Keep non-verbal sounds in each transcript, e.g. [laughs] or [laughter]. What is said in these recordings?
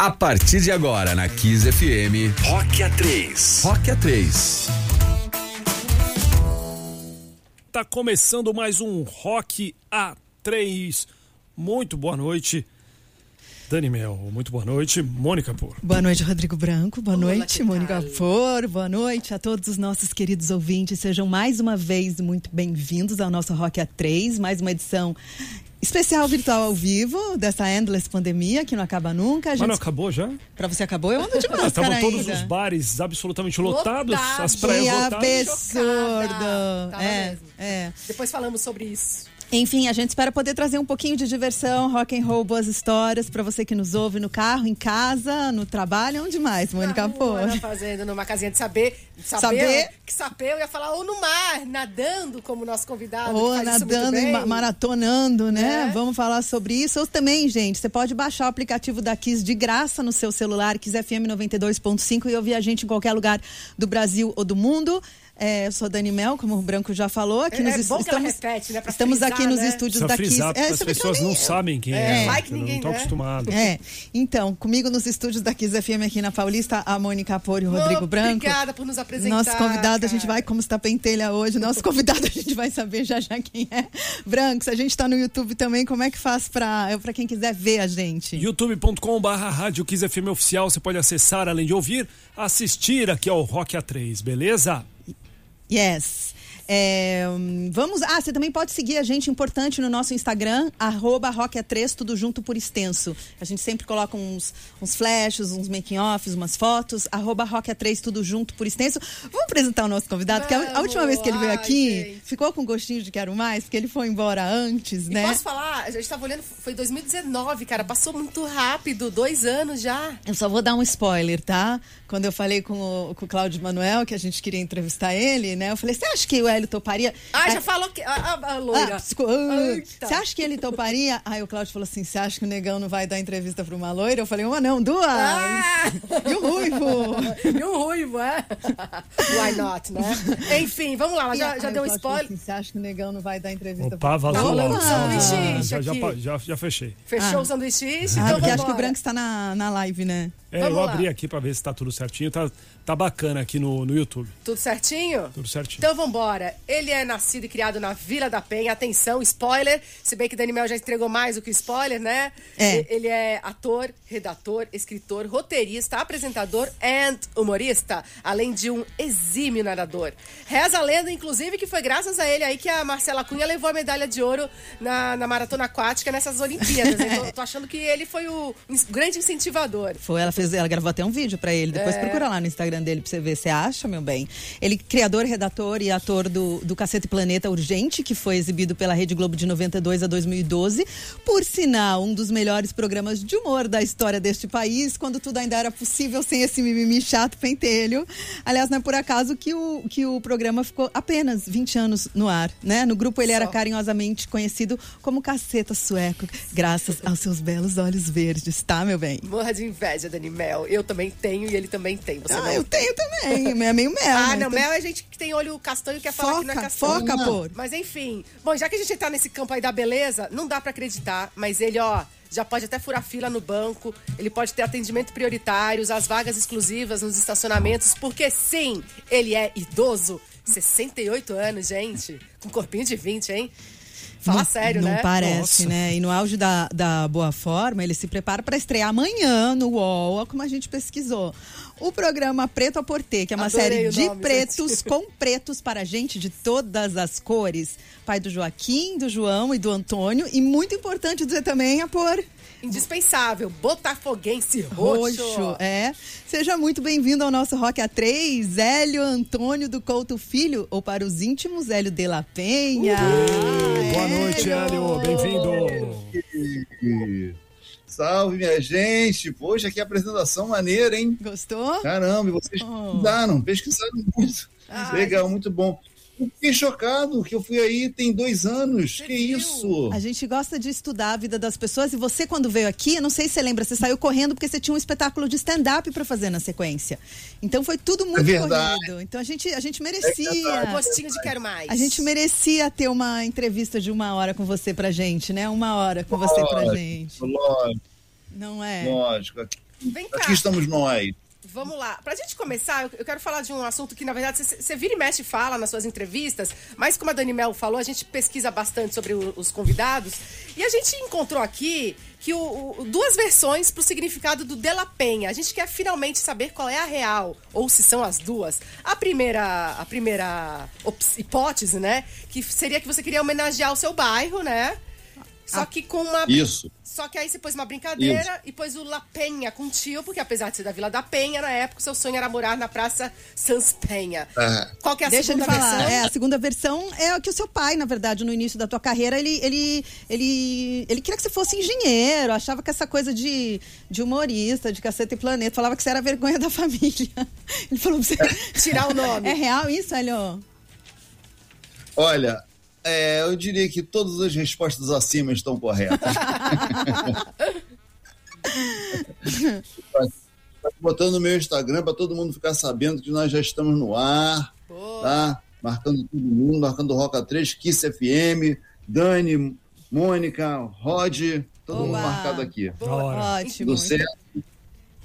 A partir de agora na Kiss FM, Rock A3. Rock A3. Tá começando mais um Rock A3. Muito boa noite. Dani Mel, muito boa noite. Mônica Por. Boa noite, Rodrigo Branco. Boa Olá, noite, Mônica? Por. Boa noite a todos os nossos queridos ouvintes. Sejam mais uma vez muito bem-vindos ao nosso Rock A3, mais uma edição especial virtual ao vivo dessa endless pandemia que não acaba nunca. A Mas não gente... acabou já? Pra você acabou? Eu ando de [laughs] máscara Estavam todos ainda. os bares absolutamente lotados, Lotados. as praias Que lotadas. absurdo! É, mesmo. é. Depois falamos sobre isso. Enfim, a gente espera poder trazer um pouquinho de diversão, rock and roll, boas histórias pra você que nos ouve no carro, em casa, no trabalho, onde mais, Mônica Pô? na fazenda, numa casinha de saber. Saber? Saber? Que saber, eu ia falar, ou no mar, nadando, como nosso convidado. Ou nadando e maratonando, né? É. Vamos falar sobre isso. Ou também, gente, você pode baixar o aplicativo da Kiss de graça no seu celular, Kiss FM 92.5 e ouvir a gente em qualquer lugar do Brasil ou do mundo. É, eu sou Dani Mel, como o Branco já falou. Aqui É- nos é bom que ela estamos, repete, né? Estamos frisar, aqui nos né? estúdios Precisa da Kiss. porque as pessoas nem- não sabem quem É, é. vai que ninguém, não estão né? acostumados. É, então, comigo nos estúdios da Kiss FM aqui na Paulista, a Mônica Pori e o Rodrigo Oh, Branco. Obrigada por nos apresentar. Nosso convidado, a gente cara. vai como está pentelha hoje. Nosso convidado, a gente vai saber já já quem é. Brancos, a gente está no YouTube também. Como é que faz para para quem quiser ver a gente? youtube.com barra rádio Kiss FM oficial, você pode acessar, além de ouvir, assistir aqui ao Rock A3, beleza? Yes. É, vamos. Ah, você também pode seguir a gente, importante, no nosso Instagram, arroba rockea3, tudo junto por extenso. A gente sempre coloca uns, uns flashes, uns making-offs, umas fotos, arroba rockea3, tudo junto por extenso. Vamos apresentar o nosso convidado, porque a, a última vez que ele veio Ai, aqui, gente. ficou com gostinho de quero mais, porque ele foi embora antes, E né? posso falar, a gente tava olhando, foi 2019, cara, passou muito rápido, dois anos já. Eu só vou dar um spoiler, tá? Quando eu falei com o, com o Cláudio Manuel, que a gente queria entrevistar ele, né? Eu falei, você acha que o Hélio toparia? Ah, Aí- já falou que. A, a, a Ah, loira. psico- ah. Você acha que ele toparia? Aí o Cláudio falou assim: você acha que o negão não vai dar entrevista pra uma loira? Eu falei, uma não, duas! Ah! E o ruivo? E um ruivo, é? [laughs] Why not, né? Enfim, vamos lá, já, Aí já o deu um spoiler. assim, você acha que o negão não vai dar entrevista Opa, vazou Tá lá. rolando sanduíche já, já, já, já fechei. Fechou Ah. o sanduíche? Ah, então porque vamos acho que o Branco está na, na live, né? É, Vamos eu lá. abri aqui pra ver se tá tudo certinho. Tá, tá bacana aqui no, no YouTube. Tudo certinho? Tudo certinho. Então vambora. Ele é nascido e criado na Vila da Penha. Atenção, spoiler. Se bem que Dani Mel já entregou mais do que spoiler, né? É. Ele é ator, redator, escritor, roteirista, apresentador e humorista, além de um exímio nadador. Reza a lenda, inclusive, que foi graças a ele aí que a Marcela Cunha levou a medalha de ouro na, na maratona aquática nessas Olimpíadas. [laughs] Eu tô, tô achando que ele foi o grande incentivador. Foi, ela fez, ela gravou até um vídeo pra ele. Depois É. procura lá no Instagram dele pra você ver. Você acha, meu bem? Ele, criador, redator e ator do, do Cacete Planeta Urgente, que foi exibido pela Rede Globo de 92 a 2012. Por sinal, um dos melhores programas de humor da história deste país, quando tudo ainda era possível sem esse mimimi chato pentelho. Aliás, não é por acaso que o, que o programa ficou apenas 20 anos no ar, né? No grupo ele era Só. carinhosamente conhecido como Caceta Sueco, graças aos seus belos olhos verdes, tá, meu bem? Morra de inveja, Dani Mel. Eu também tenho e ele também tem. Você Ah, não eu tenho também. É meio mel. [laughs] Ah, mas não, tem- mel é gente que tem olho castanho e quer falar que não é castanho. foca, pô. Mas enfim. Bom, já que a gente tá nesse campo aí da beleza, não dá pra acreditar, mas ele, ó, já pode até furar fila no banco, ele pode ter atendimento prioritário, as vagas exclusivas nos estacionamentos, porque sim, ele é idoso. 68 anos, gente. Com corpinho de 20, hein? Fala não, sério, não né? parece, Nossa. né? E no auge da, da boa forma, ele se prepara para estrear amanhã no UOL, como a gente pesquisou. O programa Preto a Porter, que é uma Adorei série de nome, pretos gente. [laughs] com pretos para gente de todas as cores. Pai do Joaquim, do João e do Antônio. E muito importante dizer também a por Indispensável. Botafoguense roxo. roxo. É. Seja muito bem-vindo ao nosso Rock A3, Hélio Antônio do Couto Filho, ou para os íntimos, Hélio de la Penha. Boa noite, Hélio. Bem-vindo. Salve, minha gente! Poxa, que apresentação maneira, hein? Gostou? Caramba, e vocês Oh. pesquisaram muito. Legal, muito bom. Fiquei chocado que eu fui aí tem dois anos. que viu? isso? A gente gosta de estudar a vida das pessoas e você, quando veio aqui, não sei se você lembra, você saiu correndo porque você tinha um espetáculo de stand-up para fazer na sequência. Então foi tudo muito É verdade. corrido. Então a gente, a gente Um merecia. gostinho de quero mais. A gente merecia ter uma entrevista de uma hora com você pra gente, né? Uma hora com você pra Lógico. gente. Lógico. Não é? Lógico. Aqui, Vem cá. aqui estamos nós. Vamos lá. Pra gente começar, eu- quero falar de um assunto que, na verdade, você- você vira e mexe e fala nas suas entrevistas, mas como a Dani Mel falou, a gente pesquisa bastante sobre o- os convidados. E a gente encontrou aqui que o, o- duas versões pro significado do De La Penha. A gente quer finalmente saber qual é a real, ou se são as duas. A primeira, a primeira ops- hipótese, né? Que seria que você queria homenagear o seu bairro, né? Só que com uma. Isso. Só que aí você pôs uma brincadeira e pôs o La Penha com tio, porque apesar de ser da Vila da Penha, na época o seu sonho era morar na Praça Sans Penha. Ah. Qual que é a Deixa segunda falar. versão? É, a segunda versão é que o seu pai, na verdade, no início da tua carreira, ele, ele, ele, ele queria que você fosse engenheiro, achava que essa coisa de, de humorista, de caceta e planeta, falava que você era vergonha da [laughs] família. Ele falou pra você. Tirar o nome. É real isso, Hélio? Olha, é, eu diria que todas as respostas acima estão corretas. [laughs] Botando no meu Instagram para todo mundo ficar sabendo que nós já estamos no ar, Boa. tá? Marcando todo mundo, marcando Roca 3, Kiss FM, Dani, Mônica, Rod, todo mundo Boa. marcado aqui. Ora. Ótimo. Do certo,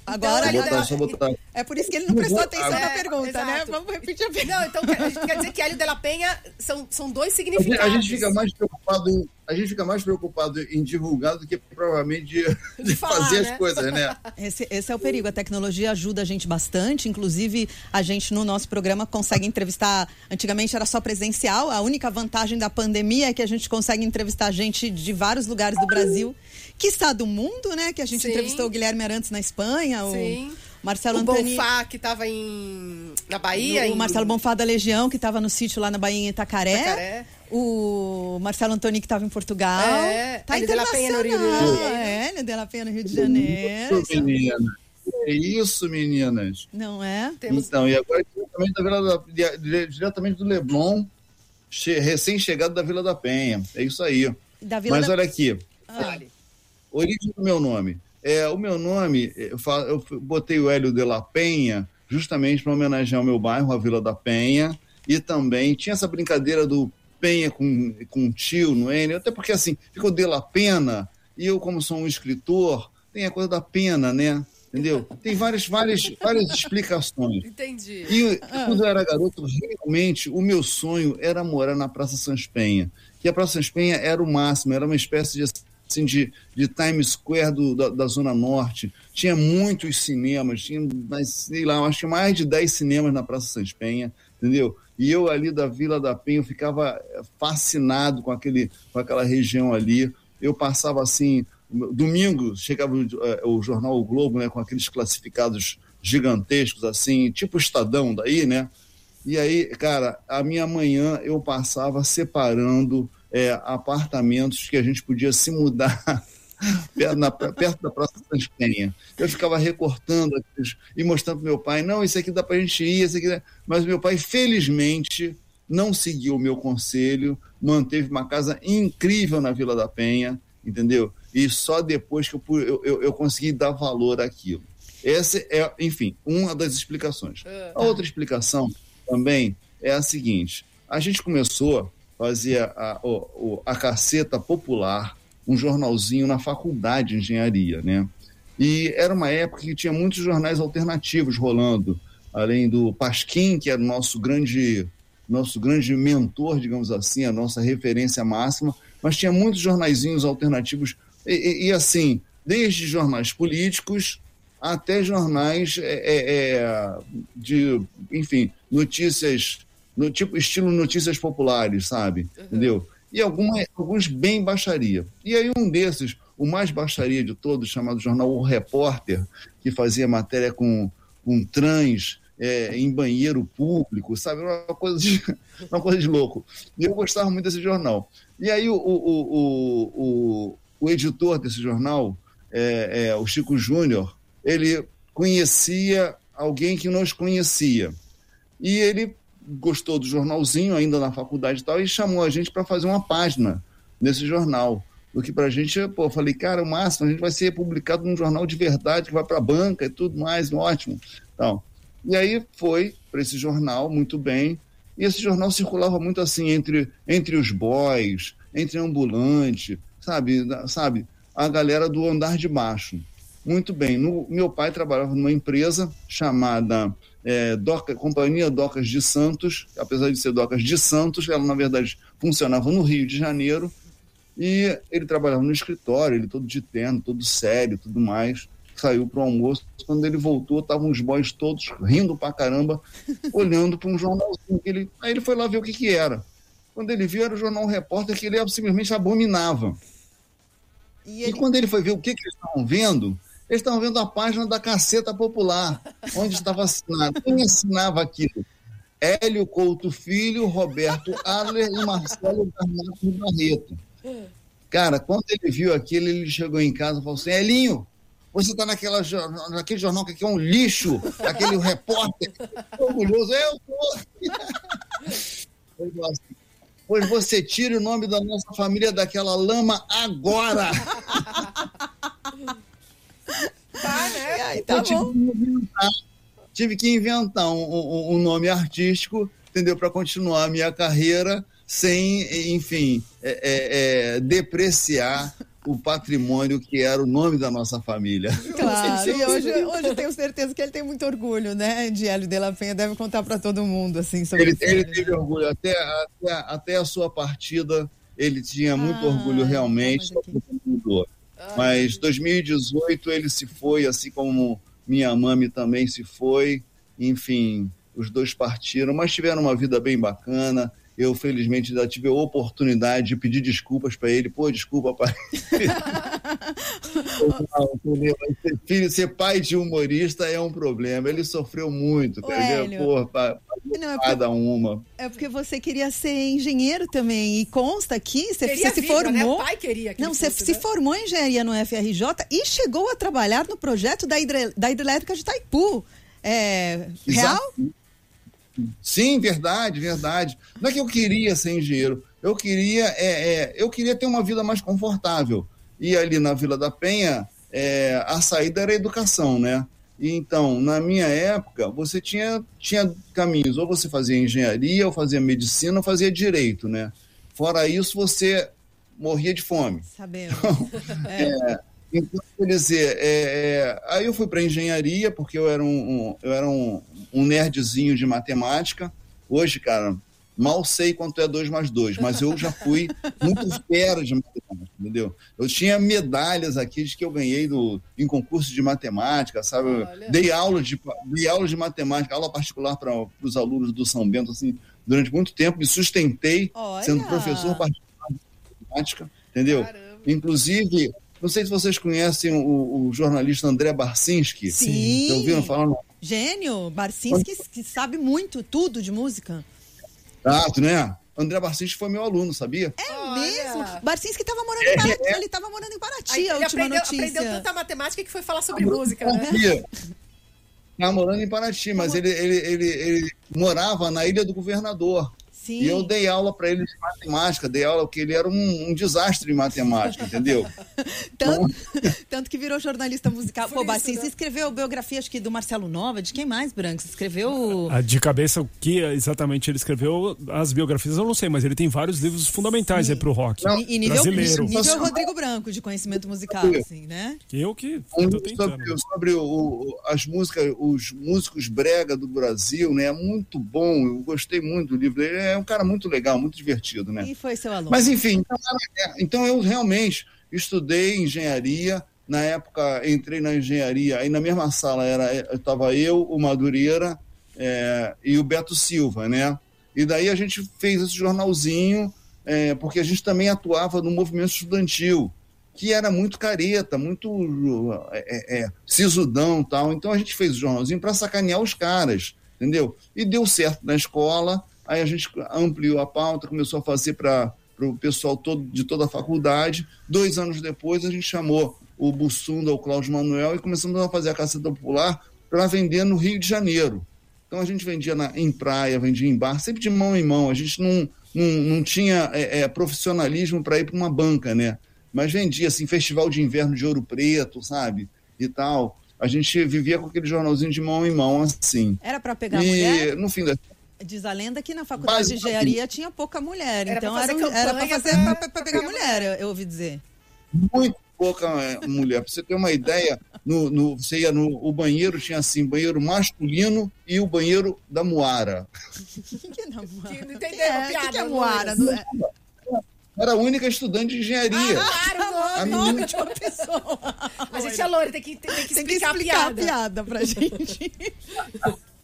Agora, Então, botar, só botar. é por isso que ele não prestou atenção É, na pergunta, né? Vamos repetir a pergunta. Não, então quer, a gente quer dizer que Hélio de La Penha são, são dois A gente, significados. a gente fica mais preocupado em, a gente fica mais preocupado em divulgar do que provavelmente [laughs] de, [laughs] de falar, fazer né? as coisas, né? Esse, esse é o perigo. A tecnologia ajuda a gente bastante. Inclusive, a gente no nosso programa consegue entrevistar. Antigamente era só presencial. A única vantagem da pandemia é que a gente consegue entrevistar gente de vários lugares do Brasil, que está do mundo, né? Que a gente Sim. entrevistou o Guilherme Arantes na Espanha, Sim. o Marcelo o Antoni. Bonfá, que tava em, na Bahia. O em- Marcelo Bonfá da Legião, que estava no sítio lá na Bahia em Itacaré. Itacaré. O Marcelo Antoni, que estava em Portugal. É, tá Hélio de La Penha no Rio de internacional. Janeiro. É, de La Penha no Rio de Janeiro. Isso, meninas. É isso, meninas. Não é? Temos... Então, e agora diretamente da Vila da, dire- diretamente do Leblon, che- recém-chegado da Vila da Penha. É isso aí. Da Vila Mas da... olha aqui, Fale. Origem do meu nome. É, o meu nome, eu, fa- eu botei o Hélio de la Penha justamente para homenagear o meu bairro, a Vila da Penha, e também tinha essa brincadeira do Penha com, com tio no N, até porque assim, ficou de la Pena, e eu, como sou um escritor, tem a coisa da pena, né? Entendeu? Tem várias, várias, várias explicações. Entendi. E quando eu era garoto, realmente o meu sonho era morar na Praça Sans Penha. Que a Praça Sans Penha era o máximo, era uma espécie de, assim, de, de Times Square do, da, da Zona Norte. Tinha muitos cinemas, tinha, sei lá, acho que mais de 10 cinemas na Praça Sans Penha, entendeu? E eu ali da Vila da Penha, eu ficava eh, fascinado com, aquele, com aquela região ali. Eu passava assim, domingo chegava o, eh, o jornal O Globo, né, com aqueles classificados gigantescos assim, tipo Estadão daí, né? E aí, cara, a minha manhã eu passava separando é, apartamentos que a gente podia se mudar [laughs] perto, na- perto da Praça Santa Penha. Eu ficava recortando e mostrando pro meu pai, não, isso aqui dá pra gente ir, isso aqui dá... Mas meu pai, felizmente, não seguiu o meu conselho, manteve uma casa incrível na Vila da Penha, entendeu? E só depois que eu, eu, eu, eu consegui dar valor àquilo. Essa é, enfim, uma das explicações. A outra explicação também é a seguinte: a gente começou a fazer a, o- a caceta popular, um jornalzinho na faculdade de engenharia, né? E era uma época que tinha muitos jornais alternativos rolando, além do Pasquim, que era o nosso grande, nosso grande mentor, digamos assim, a nossa referência máxima, mas tinha muitos jornaizinhos alternativos, e, e- e, assim, desde jornais políticos até jornais é, é, é, de, enfim, notícias, no tipo estilo notícias populares, sabe? Entendeu? E alguma, alguns bem baixaria. E aí um desses, o mais baixaria de todos, chamado jornal O Repórter, que fazia matéria com, com trans é, em banheiro público, sabe? Uma coisa, de, [laughs] uma coisa de louco. E eu gostava muito desse jornal. E aí o, o, o, o, o editor desse jornal, é, é, o Chico Júnior, ele conhecia alguém que nos conhecia. E ele gostou do jornalzinho, ainda na faculdade e tal, e chamou a gente para fazer uma página nesse jornal. O que para a gente, pô, eu falei, cara, o máximo, a gente vai ser publicado num jornal de verdade, que vai para a banca e tudo mais, ótimo. Então, e aí foi para esse jornal, muito bem, e esse jornal circulava muito assim, entre, entre os boys, entre ambulante, sabe, sabe, a galera do andar de baixo. muito bem. No, meu pai trabalhava numa empresa chamada é, Doca, Companhia Docas de Santos, apesar de ser Docas de Santos, ela na verdade funcionava no Rio de Janeiro, e ele trabalhava no escritório, ele todo de terno, todo sério, tudo mais. Saiu para o almoço. Quando ele voltou, estavam os boys todos rindo pra caramba, [laughs] olhando para um jornalzinho. Ele, aí ele foi lá ver o que, que era. Quando ele viu, era o jornal Repórter que ele simplesmente abominava. E, ele... e quando ele foi ver o que, que eles estavam vendo, eles estavam vendo a página da Caceta Popular, onde estava assinado. Quem assinava aquilo? Hélio Couto Filho, Roberto Adler e Marcelo Bernardo Barreto. Cara, quando ele viu aquilo, ele chegou em casa e falou assim: Elinho, você está naquela, naquele jornal que é um lixo, aquele repórter orgulhoso. Eu tô. Assim, pois você tire o nome da nossa família daquela lama agora. Tá, né? Ai, tá tive, que inventar, tive que inventar um, um, um nome artístico, entendeu? Para continuar a minha carreira sem, enfim, é, é, é, depreciar o patrimônio que era o nome da nossa família. [laughs] Claro, e hoje, hoje eu tenho certeza que ele tem muito orgulho, né, de Hélio de la Penha, deve contar para todo mundo, assim, sobre Ele, isso, ele né? teve orgulho, até, até, até a sua partida, ele tinha muito Ah, orgulho realmente, tá, mas aqui. mudou. Mas 2018 ele se foi, assim como minha mãe também se foi. Enfim, os dois partiram, mas tiveram uma vida bem bacana. Eu, felizmente, já tive a oportunidade de pedir desculpas para ele. Pô, desculpa, pai. [laughs] Ser, filho, ser pai de humorista é um problema. Ele sofreu muito, Ô, entendeu? Hélio. Pô, pa- Não, é porque, cada uma. é porque você queria ser engenheiro também, e consta aqui, você, você se vida, né? formou... O pai queria que Não, você fosse, se né? formou em engenharia no FRJ e chegou a trabalhar no projeto da, hidre- da hidrelétrica de Itaipu. É, real? Exato. Sim, verdade, verdade. Não é que eu queria ser engenheiro, eu queria, é, é, eu queria ter uma vida mais confortável. E ali na Vila da Penha, é, a saída era a educação, né? E então, na minha época, você tinha, tinha caminhos, ou você fazia engenharia, ou fazia medicina, ou fazia direito, né? Fora isso, você morria de fome. Sabemos. [laughs] É. Então, quer dizer, é, é, aí eu fui para engenharia, porque eu era, um, um- eu era um, um nerdzinho de matemática. Hoje, cara, mal sei quanto é 2 mais 2, mas eu já fui muito fera de matemática, entendeu? Eu tinha medalhas aqui de que eu ganhei do, em concurso de matemática, sabe? Olha. Dei aula de, dei aula de matemática, aula particular para os alunos do São Bento, assim, durante muito tempo, me sustentei Olha. sendo professor particular de matemática, entendeu? Caramba. Inclusive, não sei se vocês conhecem o, o jornalista André Barcinski. Sim. Já ouviram falar no Gênio, Barcinski, que sabe muito, tudo de música. teatro, né? André Barcinski foi meu aluno, sabia? É Olha. mesmo? Barcinski estava morando em Paraty, ele estava morando em Paraty, Aí a ele última aprendeu, notícia. aprendeu tanta matemática que foi falar sobre música, né? Tá morando em Paraty, mas ele, ele, ele, ele morava na Ilha do Governador. Sim. E eu dei aula para ele de matemática, dei aula porque ele era um, um desastre em matemática, entendeu? [laughs] Tanto, [laughs] tanto que virou jornalista musical. Por Pô, isso, Barcinski né? escreveu biografia, acho que do Marcelo Nova, de quem mais, Branco? Você Escreveu... De cabeça, o que exatamente ele escreveu, as biografias eu não sei, mas ele tem vários livros fundamentais Sim. aí pro rock Não, E, e nível, brasileiro. nível. Rodrigo Branco, de conhecimento musical, assim, né? Eu que Um tô tentando. sobre, sobre o- o- as músicas, os músicos brega do Brasil, né? Muito bom, eu gostei muito do livro. Ele é um cara muito legal, muito divertido, né? E foi seu aluno. Mas enfim, então, é, então eu realmente estudei engenharia. Na época entrei na engenharia, aí na mesma sala era estava eu, o Madureira é, e o Beto Silva, né? E daí a gente fez esse jornalzinho, é, porque a gente também atuava no movimento estudantil, que era muito careta, muito é, é, sisudão tal. Então a gente fez o jornalzinho para sacanear os caras, entendeu? E deu certo na escola, aí a gente ampliou a pauta, começou a fazer para o pessoal todo, de toda a faculdade. Dois anos depois a gente chamou o Bussunda, o Cláudio Manuel, e começamos a fazer a Caceta Popular para vender no Rio de Janeiro. Então a gente vendia na, em praia, vendia em bar, sempre de mão em mão. A gente não, não, não tinha é, é, profissionalismo para ir para uma banca, né? Mas vendia assim, festival de inverno de Ouro Preto, sabe? E tal. A gente vivia com aquele jornalzinho de mão em mão, assim. Era pra pegar e mulher? no fim da. Diz a lenda que na faculdade de Basicamente. engenharia tinha pouca mulher. Era então pra era, campanha fazer pra- pra, pra pra pegar pegar mulher, eu, eu ouvi dizer. Muito, pouca é, mulher. Pra você ter uma ideia, no, no, você ia no o banheiro, tinha assim, banheiro masculino e o banheiro da Moara. que não, Moara? Que não entendeu É, a piada, que que é? Moara? Não é? Era a única estudante de engenharia. Claro, A nome. Nome de uma pessoa. [laughs] A gente é loira, tem que, tem que Tem que explicar, explicar a piada. pra gente. [laughs]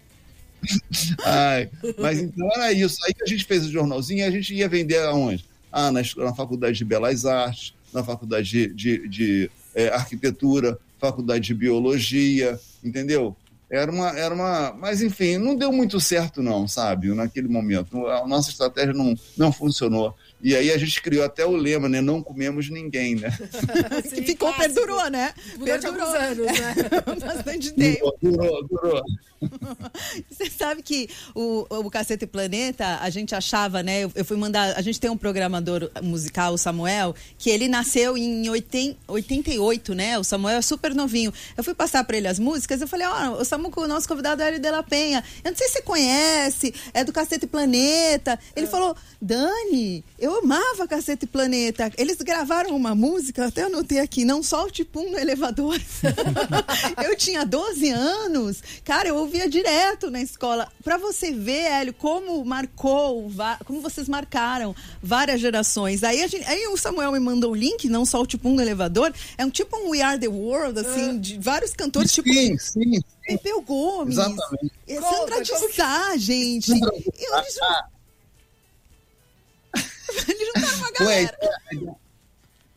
[laughs] Ai, mas então era isso. Aí a gente fez o jornalzinho e a gente ia vender aonde? Ah, na, na Faculdade de Belas Artes, na Faculdade de, de- de, eh, Arquitetura, Faculdade de Biologia, entendeu? Era uma, era uma. Mas, enfim, não deu muito certo, não, sabe? Naquele momento. A nossa estratégia não, não funcionou. E aí a gente criou até o lema, né? Não comemos ninguém, né? [laughs] que Sim, ficou, clássico. perdurou, né? Durante alguns anos, né? [laughs] Bastante tempo. Durou, durou, durou. [laughs] Você sabe que o, o Cacete Planeta, a gente achava, né? Eu, eu fui mandar. A gente tem um programador musical, o Samuel, que ele nasceu em 80, 88, né? O Samuel é super novinho. Eu fui passar pra ele as músicas, eu falei, ó, o Samu, o nosso convidado é Hélio de la Penha. Eu não sei se você conhece, é do Cacete Planeta. Ele falou, Dani, eu amava Cacete Planeta. Eles gravaram uma música, até anotei aqui, não solte pum no elevador. [laughs] eu tinha 12 anos, cara, eu ouvia direto na escola. Pra você ver, Hélio, como marcou, como vocês marcaram várias gerações. Aí, gente- aí o Samuel me mandou o link, não solte pum no elevador. É um tipo um We Are the World, assim, de vários cantores, tipo Sim, sim, sim. Pepeu Gomes. Exatamente. é Sandra de que- Sá, gente. Sandra de Eu- [laughs] Eles juntaram uma Ué, galera. a ideia-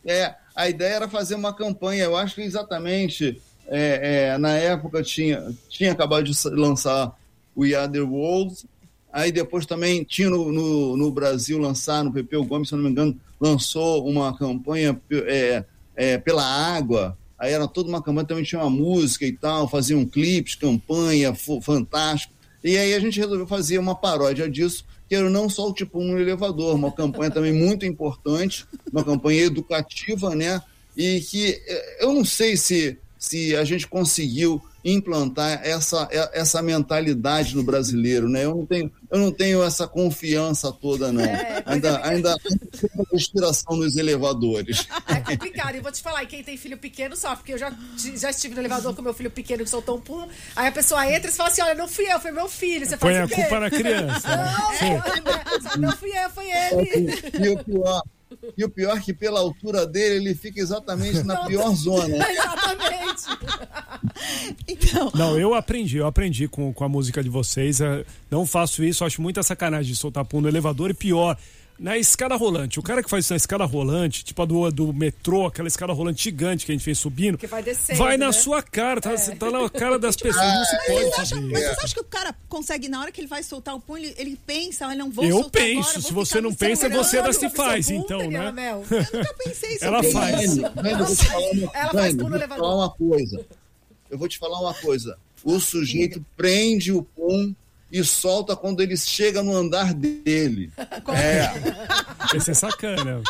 é, a ideia era fazer uma campanha. Eu acho que exatamente é, é, na época tinha, tinha acabado de lançar o We Are the World. Aí depois também tinha no, no, no Brasil lançar, no Pepeu Gomes, se não me engano, lançou uma campanha é, é, pela água. Aí era toda uma campanha, também tinha uma música e tal, faziam clipes, campanha, fantástico. E aí a gente resolveu fazer uma paródia disso, que era não só o tipo um no elevador, uma campanha também muito importante, uma campanha educativa, né? E que eh, eu não sei se, se a gente conseguiu implantar essa, eh, essa mentalidade no brasileiro, né? Eu não tenho, eu não tenho essa confiança toda, não. É, ainda, é. ainda ainda inspiração nos elevadores. É complicado. E vou te falar, e quem tem filho pequeno sofre, porque eu já, já estive no elevador com meu filho pequeno que soltou um pum. Aí a pessoa entra e fala assim: olha, não fui eu, foi meu filho. Você Põe faz a o quê? culpa na criança. né? Não, não fui eu, foi ele. E o pior, e o pior é que pela altura dele, ele fica exatamente na pior zona. [laughs] Exatamente. [laughs] Então, Não, eu aprendi, eu aprendi com, com a música de vocês. eh, Não faço isso, acho muita sacanagem de soltar pum no elevador e pior. Na escada rolante, o cara que faz isso na escada rolante, tipo a do, do metrô, aquela escada rolante gigante que a gente vem subindo, Que vai descendo, vai na né? sua cara, tá, você tá na cara das [laughs] pessoas, não se mas pode acham, fazer mas isso. vocês acham que o cara consegue, na hora que ele vai soltar o punho, ele, ele pensa, eu não vou Eu soltar penso, agora, se você não pensa, você é da Seu se faz, então, né? Mel. Eu nunca pensei [laughs] sobre Ela isso. faz. Eu te falar uma, Ela faz Dani, pum no vou te falar uma coisa. Eu vou te falar uma coisa. O sujeito prende o pum e solta quando ele chega no andar dele. [laughs] É. Esse é sacana.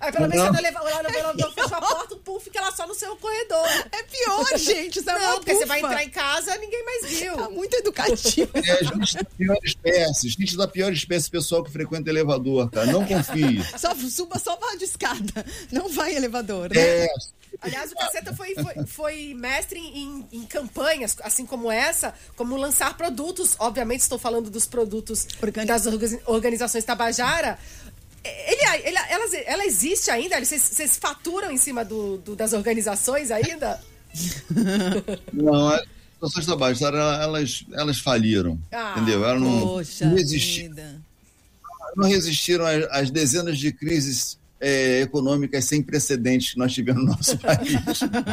Aí pelo menos Não. você não leva lá no elevador, fecha a porta, o pum fica lá só no seu corredor. É pior, gente. Isso é Não, porque você vai entrar em casa ninguém mais viu. Tá muito educativo. É gente da pior espécie, gente da pior espécie, pessoal que frequenta elevador, cara. Não confie. Só suba só vai de escada. Não vai em elevador, né? É, Aliás, o Caceta foi, foi, foi mestre em, em campanhas, assim como essa, como lançar produtos. Obviamente, estou falando dos produtos das orga- organizações Tabajara. Ele, ele, ela, ela existe ainda? Vocês, vocês faturam em cima do, do- das organizações ainda? [laughs] não, as pessoas trabalharam, elas, elas faliram. Ah, entendeu? Elas não, Poxa não, resisti- vida. não resistiram às, às dezenas de crises é, econômicas sem precedentes que nós tivemos no nosso [laughs] país.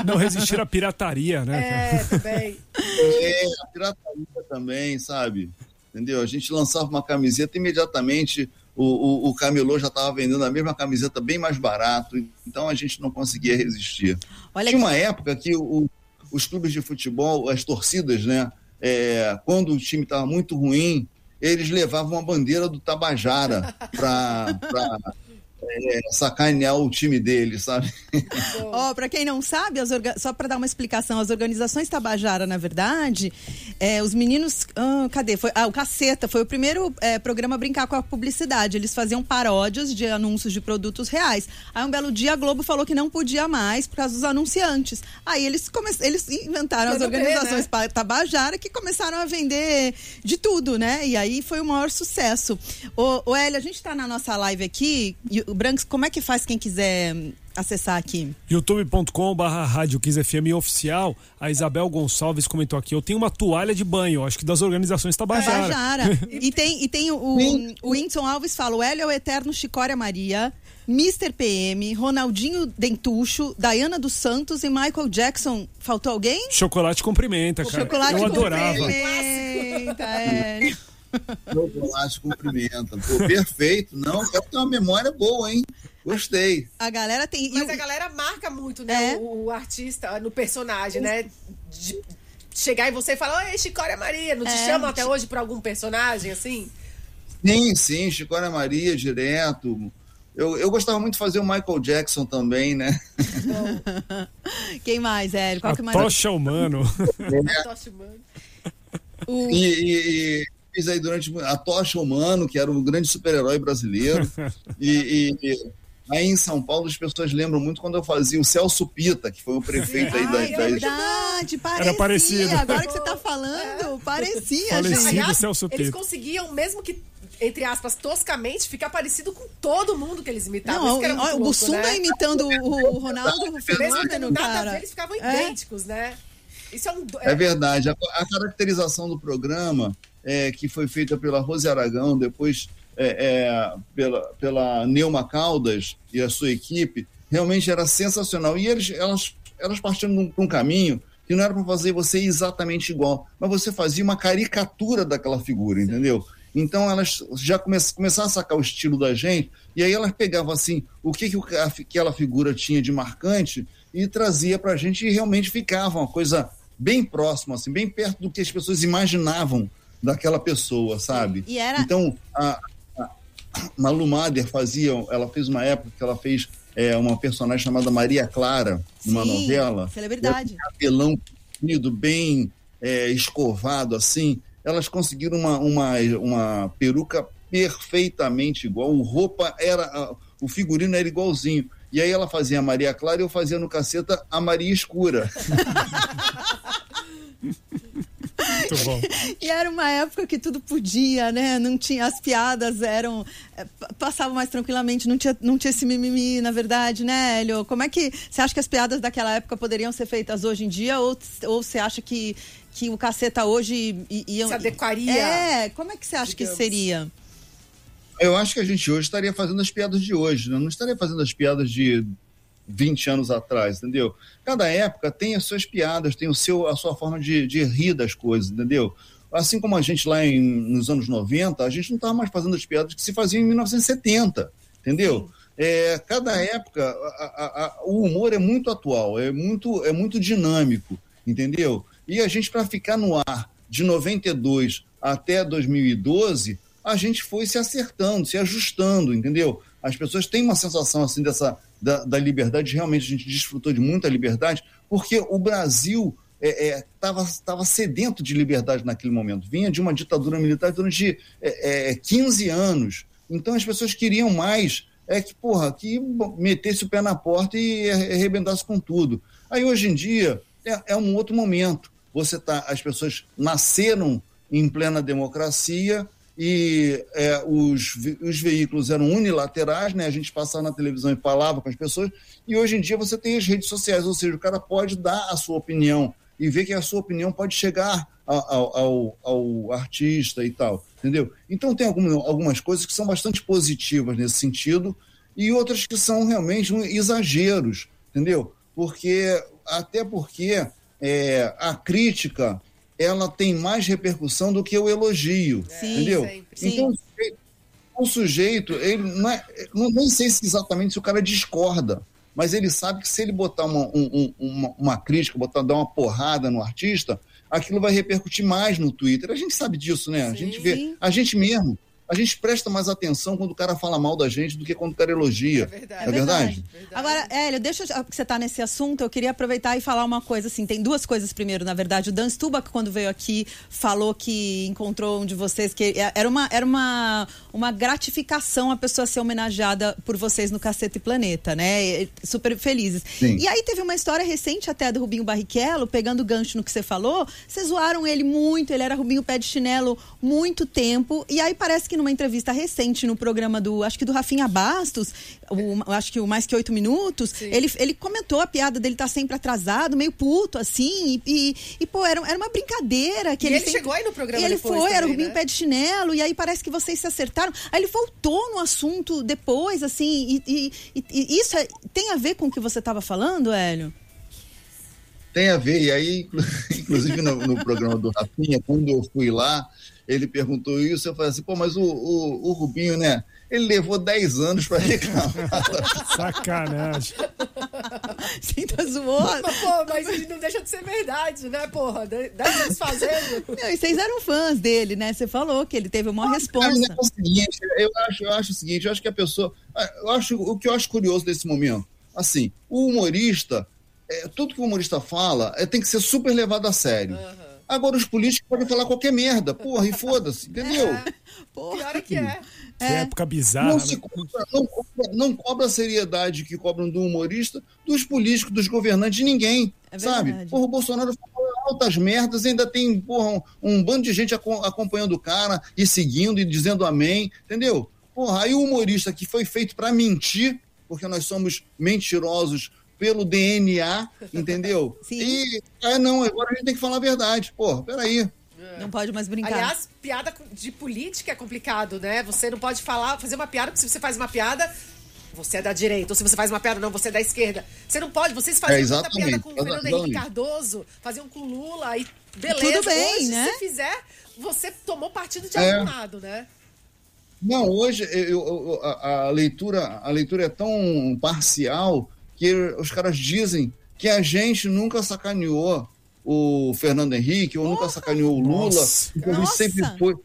Não resistir à pirataria, né? É, também. É, a pirataria também, sabe? Entendeu? A gente lançava uma camiseta imediatamente o, o, o camelô já estava vendendo a mesma camiseta bem mais barato, então a gente não conseguia resistir. Olha Tinha aqui. uma época que o- os clubes de futebol, as torcidas, né? é, quando o time estava muito ruim, eles levavam a bandeira do Tabajara para é, sacanear o time dele, sabe? Ó, oh, para quem não sabe, orga... só para dar uma explicação, as organizações Tabajara, na verdade, é, os meninos. Ah, cadê? Foi, ah, o Caceta foi o primeiro é, programa a brincar com a publicidade. Eles faziam paródias de anúncios de produtos reais. Aí um belo dia a Globo falou que não podia mais por causa dos anunciantes. Aí eles, come... eles inventaram as organizações ver, né? Tabajara que começaram a vender de tudo, né? E aí foi o maior sucesso. Ô, ô Hélio, a gente está na nossa live aqui. O Branks, como é que faz quem quiser acessar aqui? youtube.com barra rádio FM oficial. A Isabel Gonçalves comentou aqui, eu tenho uma toalha de banho, acho que das organizações Tabajara. Tabajara. [laughs] e tem, e tem o, o, o Whindersson Alves fala, o Hélio é o eterno Chicória Maria. Mr. PM, Ronaldinho Dentucho, Diana dos Santos e Michael Jackson. Faltou alguém? Chocolate cumprimenta, cara. Chocolate Eu adorava. cumprimenta, é. [laughs] Chocolate cumprimenta. Pô, perfeito. Não, é ter uma memória boa, hein? Gostei. A galera tem. Mas a galera marca muito, né? É? O, o, artista no personagem, né? De chegar em você e falar, oi, Chicória Maria. Não te é. chamam até hoje pra algum personagem assim? Sim, sim, Chicória Maria, direto. Eu, eu gostava muito de fazer o Michael Jackson também, né? [laughs] Quem mais, Hélio? Qual a que mais? Tocha Humano. [laughs] É. Tocha Humano. E, e, e, aí durante a Tocha Humano, que era o grande super-herói brasileiro. [laughs] e, e, aí em São Paulo as pessoas lembram muito quando eu fazia o Celso Pita, que foi o prefeito aí da. Ai, é verdade, parecia. Era parecido. Agora que você está falando, é. [laughs] parecia, Falecido gente. Celso Pita. Eles conseguiam, mesmo que entre aspas, toscamente, ficar parecido com todo mundo que eles imitavam. Não, ó, o Bussunda né? imitando o Ronaldo o [laughs] Fenômeno, cara. Eles ficavam é. idênticos, né? Isso é, um, é... é verdade. A, a, caracterização do programa é, que foi feita pela Rose Aragão, depois é, é, pela, pela Neuma Caldas e a sua equipe, realmente era sensacional. E eles, elas, elas partiram para um caminho que não era para fazer você exatamente igual, mas você fazia uma caricatura daquela figura, entendeu? Então elas já come, começaram a sacar o estilo da gente, e aí elas pegavam assim o que, que aquela figura tinha de marcante e trazia para a gente e realmente ficava uma coisa bem próxima, assim, bem perto do que as pessoas imaginavam daquela pessoa, sabe? Era... Então, a, a Malu Mader fazia, ela fez uma época que ela fez é, uma personagem chamada Maria Clara, numa Sim, novela. Celebridade. Cabelão comprido, bem é, escovado, assim. Elas conseguiram uma, uma, uma peruca perfeitamente igual. O roupa era. O figurino era igualzinho. E aí ela fazia a Maria Clara e eu fazia no caceta a Maria Escura. [laughs] Muito [laughs] bom. e era uma época que tudo podia, né? Não tinha as piadas eram eh, passavam mais tranquilamente, não tinha não tinha esse mimimi, na verdade, né, Hélio? Como é que você acha que as piadas daquela época poderiam ser feitas hoje em dia ou ou você acha que que o caceta hoje ia se adequaria? É, como é que você acha digamos. que seria? Eu acho que a gente hoje estaria fazendo as piadas de hoje, né? não estaria fazendo as piadas de 20 anos atrás, entendeu? Cada época tem as suas piadas, tem o seu, a sua forma de, de rir das coisas, entendeu? Assim como a gente lá em, nos anos 90, a gente não estava mais fazendo as piadas que se faziam em 1970, entendeu? É, cada época, a, a, a, o humor é muito atual, é muito, é muito dinâmico, entendeu? E a gente, para ficar no ar de 92 até 2012, a gente foi se acertando, se ajustando, entendeu? As pessoas têm uma sensação assim dessa da, da liberdade, realmente a gente desfrutou de muita liberdade, porque o Brasil estava é, é, sedento de liberdade naquele momento. Vinha de uma ditadura militar durante é, é, 15 anos. Então as pessoas queriam mais é que, porra, que metesse o pé na porta e arrebentasse com tudo. Aí hoje em dia é, é um outro momento. Você tá, as pessoas nasceram em plena democracia, e é, os, os veículos eram unilaterais, né? A gente passava na televisão e falava com as pessoas, e hoje em dia você tem as redes sociais, ou seja, o cara pode dar a sua opinião e ver que a sua opinião pode chegar ao, ao, ao artista e tal, entendeu? Então tem algumas, algumas coisas que são bastante positivas nesse sentido e outras que são realmente exageros, entendeu? Porque, até porque é, a crítica ela tem mais repercussão do que o elogio, Sim, entendeu? Sempre. Então, o sujeito, ele não é, não, nem sei se exatamente se o cara discorda, mas ele sabe que se ele botar uma, um, uma, uma, crítica, botar dar uma porrada no artista, aquilo vai repercutir mais no Twitter. A gente sabe disso, né? A gente vê, a gente mesmo, a gente presta mais atenção quando o cara fala mal da gente do que quando o cara elogia. É verdade. É verdade? verdade. Agora, Hélio, deixa eu, que você está nesse assunto, eu queria aproveitar e falar uma coisa, assim, tem duas coisas primeiro, na verdade. O Dan Stubach, quando veio aqui, falou que encontrou um de vocês, que era uma, era uma, uma gratificação a pessoa ser homenageada por vocês no Cacete Planeta, né? Super felizes. Sim. E aí teve uma história recente até do Rubinho Barrichello, pegando gancho no que você falou, vocês zoaram ele muito, ele era Rubinho Pé de Chinelo muito tempo, e aí parece que numa entrevista recente no programa do, acho que do Rafinha Bastos, o, acho que o Mais Que Oito Minutos, ele, ele comentou a piada dele estar tá sempre atrasado, meio puto, assim, e, e, e pô, era, era uma brincadeira. Que e ele, ele sempre, chegou aí no programa Ele foi, também, era o Rubinho né? Pé de Chinelo, e aí parece que vocês se acertaram. Aí ele voltou no assunto depois, assim, e, e, e isso é, tem a ver com o que você estava falando, Hélio? Tem a ver, e aí, [laughs] inclusive no, no programa do Rafinha, quando eu fui lá, ele perguntou isso, eu falei assim, pô, mas o, o, o Rubinho, né? Ele levou 10 anos para reclamar. [laughs] Sacanagem. Sim, tá zoando. Mas, pô, mas não deixa de ser verdade, né, porra? 10 anos fazendo. Não, e vocês eram fãs dele, né? Você falou que ele teve uma resposta. É o seguinte, eu acho, eu acho o seguinte, eu acho que a pessoa. Eu acho, o que eu acho curioso desse momento, assim, o humorista, é, tudo que o humorista fala é, tem que ser super levado a sério. Uhum. Agora os políticos podem falar qualquer merda, porra, e foda-se, entendeu? É, porra. Pior é que é. Que é. época bizarra. Não, né? cobra, não, cobra, não, cobra, a seriedade que cobram do humorista, dos políticos, dos governantes, de ninguém. É sabe? Porra, o Bolsonaro falou altas merdas, ainda tem porra, um, um bando de gente acompanhando o cara e seguindo e dizendo amém, entendeu? Porra, aí o humorista que foi feito para mentir, porque nós somos mentirosos pelo DNA, entendeu? [laughs] Sim. E, ah, não, agora a gente tem que falar a verdade. Pô, peraí. Não pode mais brincar. Aliás, piada de política é complicado, né? Você não pode falar, fazer uma piada, porque se você faz uma piada, você é da direita. Ou se você faz uma piada, não, você é da esquerda. Você não pode. Vocês faziam é, muita piada com o Fernando Henrique Cardoso, faziam com Lula e beleza. Tudo bem, Hoje, né? Se fizer, você tomou partido de é. algum lado, né? Não, hoje eu, eu, a, a, leitura, a leitura é tão parcial que os caras dizem que a gente nunca sacaneou o Fernando Henrique, ou nunca sacaneou o Lula, Nossa. porque ele sempre foi.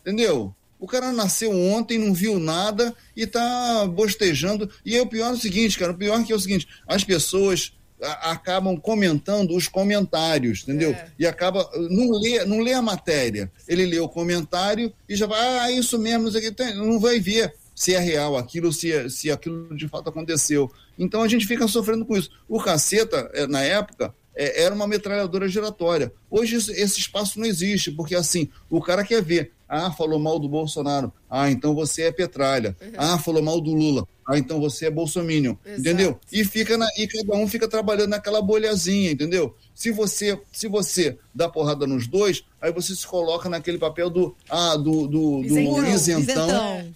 Entendeu? O cara nasceu ontem, não viu nada e tá bostejando. E é o pior é o seguinte, cara, o pior é que é o seguinte, as pessoas acabam comentando os comentários, entendeu? É. E acaba não lê, não lê a matéria. Ele lê o comentário e já vai, ah, isso mesmo, isso aqui não vai ver se é real aquilo, se, é, se aquilo de fato aconteceu. Então a gente fica sofrendo com isso. O caceta, é, na época, é, era uma metralhadora giratória. Hoje esse espaço não existe, porque assim, o cara quer ver. Ah, falou mal do Bolsonaro. Ah, então você é petralha. Uhum. Ah, falou mal do Lula. Ah, então você é bolsominion. Exato. Entendeu? E fica na, e cada um fica trabalhando naquela bolhazinha, entendeu? Se você se você dá porrada nos dois, aí você se coloca naquele papel do ah, do do, do isentão, isentão.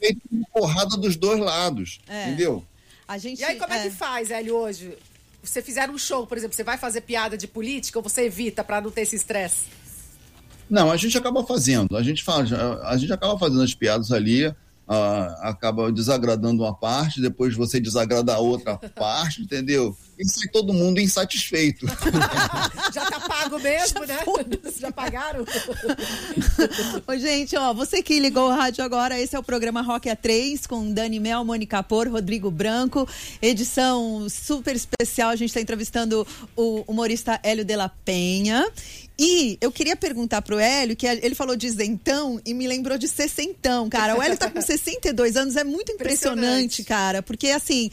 Feito porrada dos dois lados, é. entendeu? A gente, e aí, como é, é que faz, Hélio, hoje? Você fizer um show, por exemplo, você vai fazer piada de política ou você evita para não ter esse estresse? Não, a gente acaba fazendo. A gente, faz, a gente acaba fazendo as piadas ali, uh, acaba desagradando uma parte, depois você desagrada a outra [laughs] parte, entendeu? E sai todo mundo insatisfeito. [laughs] Já tá pago mesmo, Já né? Já pagaram? [laughs] Ô, gente, ó, você que ligou o rádio agora, esse é o programa Rock A3 com Dani Mel, Mônica Por, Rodrigo Branco. Edição super especial. A gente está entrevistando o humorista Hélio de la Penha. E eu queria perguntar pro Hélio, que ele falou de isentão e me lembrou de sessentão, cara. O Hélio tá com [laughs] 62 anos, é muito impressionante, impressionante. cara. Porque, assim,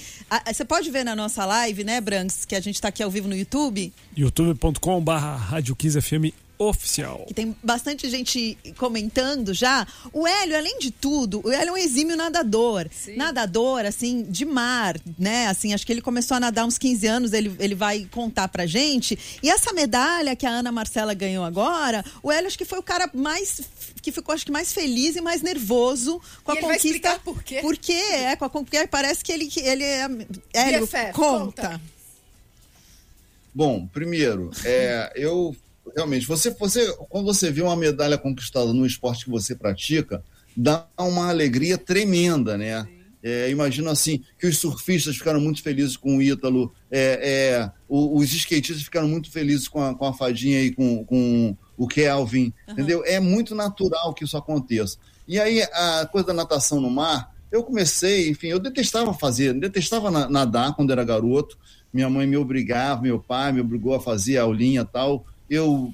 você pode ver na nossa live, né, Branks, que a gente tá aqui ao vivo no YouTube. youtube.com.br Rádio FM oficial. Que tem bastante gente comentando já. O Hélio, além de tudo, o Hélio é um exímio nadador. Sim. Nadador, assim, de mar, né? Assim, acho que ele começou a nadar uns 15 anos, ele, ele vai contar pra gente. E essa medalha que a Ana Marcela ganhou agora, o Hélio acho que foi o cara mais que ficou acho que mais feliz e mais nervoso com e a conquista. por quê? Por quê? É, com a, porque parece que ele, ele é. Hélio, conta. conta. Bom, primeiro, é, eu realmente, você, você, quando você vê uma medalha conquistada no esporte que você pratica, dá uma alegria tremenda, né? É, imagino assim que os surfistas ficaram muito felizes com o Ítalo, é, é, os skatistas ficaram muito felizes com a, com a fadinha e com, com o Kelvin, uhum. entendeu? É muito natural que isso aconteça. E aí, a coisa da natação no mar, eu comecei, enfim, eu detestava fazer, detestava nadar quando era garoto. Minha mãe me obrigava, meu pai me obrigou a fazer a aulinha tal. Eu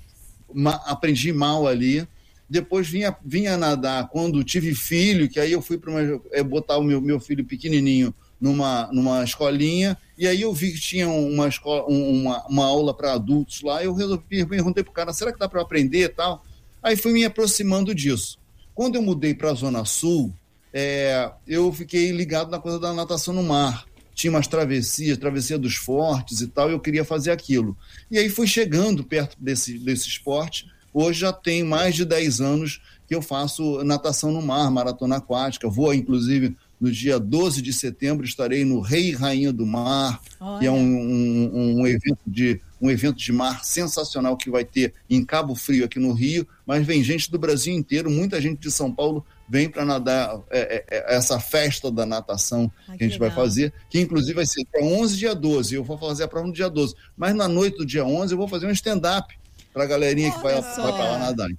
aprendi mal ali. Depois vinha, vinha nadar quando tive filho, que aí eu fui para é, botar o meu, meu filho pequenininho numa, numa escolinha, e aí eu vi que tinha uma, escola, uma, uma aula para adultos lá, eu resolvi, perguntei para o cara, será que dá para aprender e tal? Aí fui me aproximando disso. Quando eu mudei para a Zona Sul, é, eu fiquei ligado na coisa da natação no mar. Tinha umas travessias, travessia dos fortes e tal, e eu queria fazer aquilo. E aí fui chegando perto desse, desse esporte. Hoje já tem mais de 10 anos que eu faço natação no mar, maratona aquática. Vou, inclusive, no dia 12 de setembro estarei no Rei e Rainha do Mar, Olha. que é um, um, um, evento de, um evento de mar sensacional que vai ter em Cabo Frio, aqui no Rio. Mas vem gente do Brasil inteiro, muita gente de São Paulo vem para nadar é, é, é, essa festa da natação ah, que, a gente legal. vai fazer, que inclusive vai ser dia 11 dia 12. Eu vou fazer a prova no dia 12. Mas na noite do dia 11 eu vou fazer um stand-up para a galerinha Olha que vai, vai para lá nadar.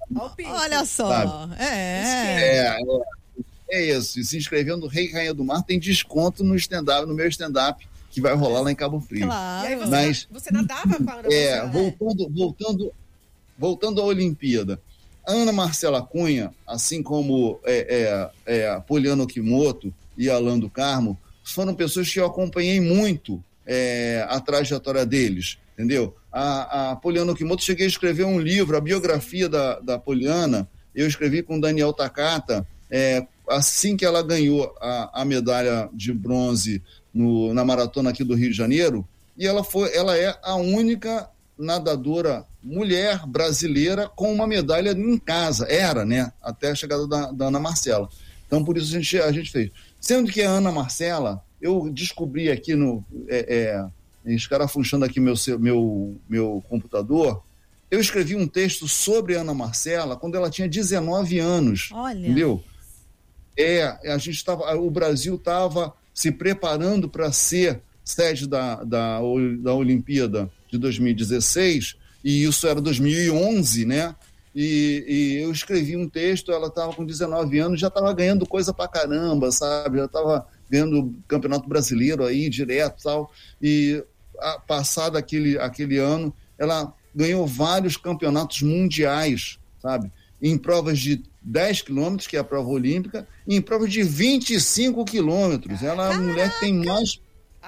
Olha só. É. é. é. É isso. E se inscrevendo no Rei Rainha do Mar, tem desconto no stand-up, no meu stand-up, que vai rolar lá em Cabo Frio. Claro. E aí você, Mas, você nadava para É, voltando, voltando, voltando à Olimpíada. Ana Marcela Cunha, assim como é, é, é, Poliano Kimoto e Alan do Carmo, foram pessoas que eu acompanhei muito é, a trajetória deles, entendeu? A, a Poliana Kimoto, cheguei a escrever um livro, a biografia da, da Poliana, eu escrevi com Daniel Takata, é, assim que ela ganhou a, a medalha de bronze no, na maratona aqui do Rio de Janeiro, e ela foi, ela é a única nadadora mulher brasileira com uma medalha em casa. Era, né? Até a chegada da, da Ana Marcela. Então, por isso a gente, a gente fez. Sendo que a Ana Marcela, eu descobri aqui no. É, é, escarafunchando aqui meu, meu, meu computador, eu escrevi um texto sobre Ana Marcela quando ela tinha 19 anos. Olha. Entendeu? É, a gente estava, o Brasil estava se preparando para ser sede da, da, da Olimpíada de 2016, e isso era 2011, né? E, e eu escrevi um texto, ela estava com 19 anos, já estava ganhando coisa para caramba, sabe? Já estava ganhando campeonato brasileiro aí direto tal. E a, passado aquele, aquele ano, ela ganhou vários campeonatos mundiais, sabe? Em provas de 10 quilômetros, que é a prova olímpica, e em prova de 25 quilômetros. Ela é a mulher que tem mais,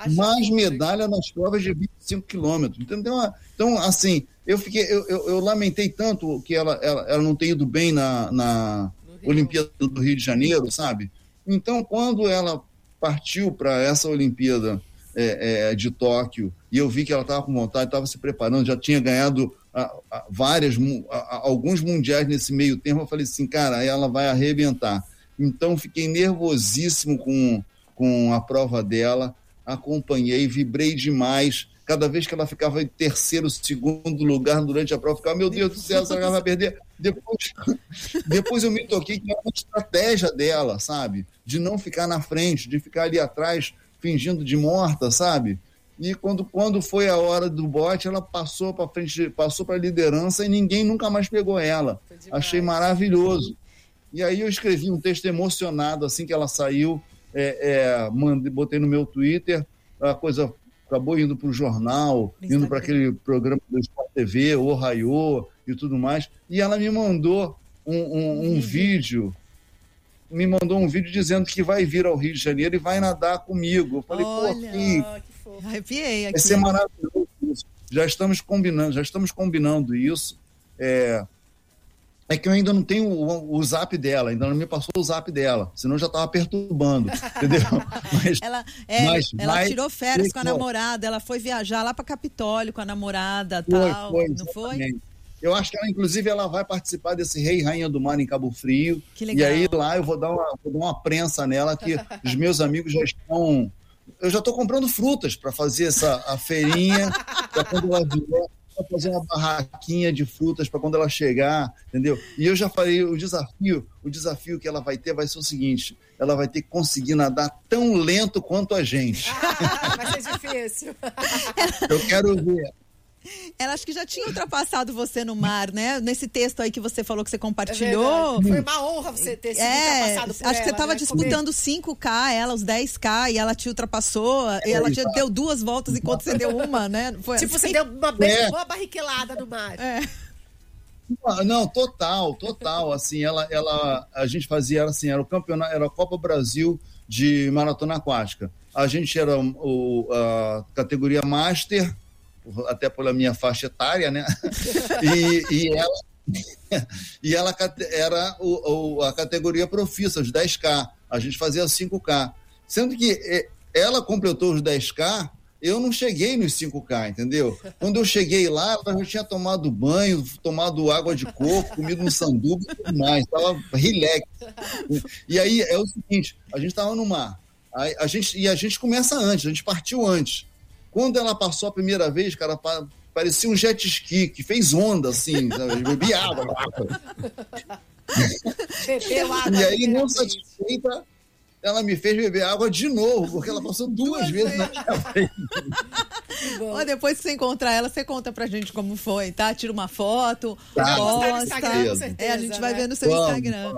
mais medalha nas provas de 25 quilômetros. Então, então, assim, eu fiquei, eu, eu, eu lamentei tanto que ela, ela, ela, não tenha ido bem na, na Olimpíada do Rio de Janeiro, sabe? Então, quando ela partiu para essa Olimpíada é, é, de Tóquio e eu vi que ela estava com vontade, estava se preparando, já tinha ganhado a, a, várias, a, alguns mundiais nesse meio tempo, eu falei assim, cara, ela vai arrebentar. Então fiquei nervosíssimo com, com a prova dela, acompanhei, vibrei demais. Cada vez que ela ficava em terceiro, segundo lugar durante a prova, ficava, meu Deus do céu, ela vai perder. Depois, [laughs] depois eu me toquei que era uma estratégia dela, sabe? De não ficar na frente, de ficar ali atrás, fingindo de morta, sabe? E quando, quando foi a hora do bote, ela passou para frente, passou para a liderança e ninguém nunca mais pegou ela. Achei maravilhoso. E aí eu escrevi um texto emocionado assim que ela saiu, é, é, mandei, botei no meu Twitter, a coisa acabou indo para o jornal, indo para aquele programa do Sport TV, o Raiô e tudo mais. E ela me mandou um, um, um vídeo me mandou um vídeo dizendo que vai vir ao Rio de Janeiro e vai nadar comigo. Eu falei, Olha, pô, que, Arrepiei aqui. Vai ser maravilhoso isso. Já estamos combinando, já estamos combinando isso. É, é que eu ainda não tenho o, o, zap dela, ainda não me passou o zap dela, senão já estava perturbando, [laughs] entendeu? Mas, ela é, mas, ela mas, tirou férias foi, com a namorada, ela foi viajar lá para Capitólio com a namorada, tal, foi, não foi? Eu acho que ela, inclusive, ela vai participar desse Rei e Rainha do Mar em Cabo Frio. Que legal. E aí lá eu vou dar uma, vou dar uma prensa nela que os meus amigos já estão eu já estou comprando frutas para fazer essa a feirinha, para quando ela vier, para fazer uma barraquinha de frutas para quando ela chegar, entendeu? E eu já falei, o desafio, o desafio que ela vai ter vai ser o seguinte: ela vai ter que conseguir nadar tão lento quanto a gente. Ah, vai ser difícil. eu quero ver. [laughs] Ela acho que já tinha ultrapassado você no mar, né? Nesse texto aí que você falou que você É compartilhou. verdade. Foi uma honra você ter sido É, ultrapassado por acho que você ela, tava né? disputando 5K, ela os 10K, e ela te ultrapassou. E ela te deu duas voltas enquanto você deu uma, né? Foi Tipo, assim? você deu uma bem É. boa barriquelada no mar. É. Não, total, total. Assim, ela, ela, a gente fazia assim, era o campeonato, era a Copa Brasil de maratona aquática. A gente era o, a categoria master, até pela minha faixa etária, né? [laughs] E, e ela, [laughs] e ela era o, o- a categoria profissa, os 10K. A gente fazia 5K. Sendo que eh, ela completou os 10K, eu não cheguei nos 5K, entendeu? Quando eu cheguei lá, ela já tinha tomado banho, tomado água de coco, comido um sanduba e tudo mais. Estava relax. E aí é o seguinte: a gente estava no mar. Aí a gente, e a gente começa antes, a gente partiu antes. Quando ela passou a primeira vez, cara, pa- parecia um jet ski que fez onda, assim, sabe? Eu bebi água. Bebeu água. E aí, não satisfeita, ela me fez beber água de novo, porque ela passou duas, vezes na minha frente. Ó, depois que você encontrar ela, você conta pra gente como foi, tá? Tira uma foto, Tá. Vai posta. É, certeza, É, a gente vai né? ver no seu Vamos, Instagram.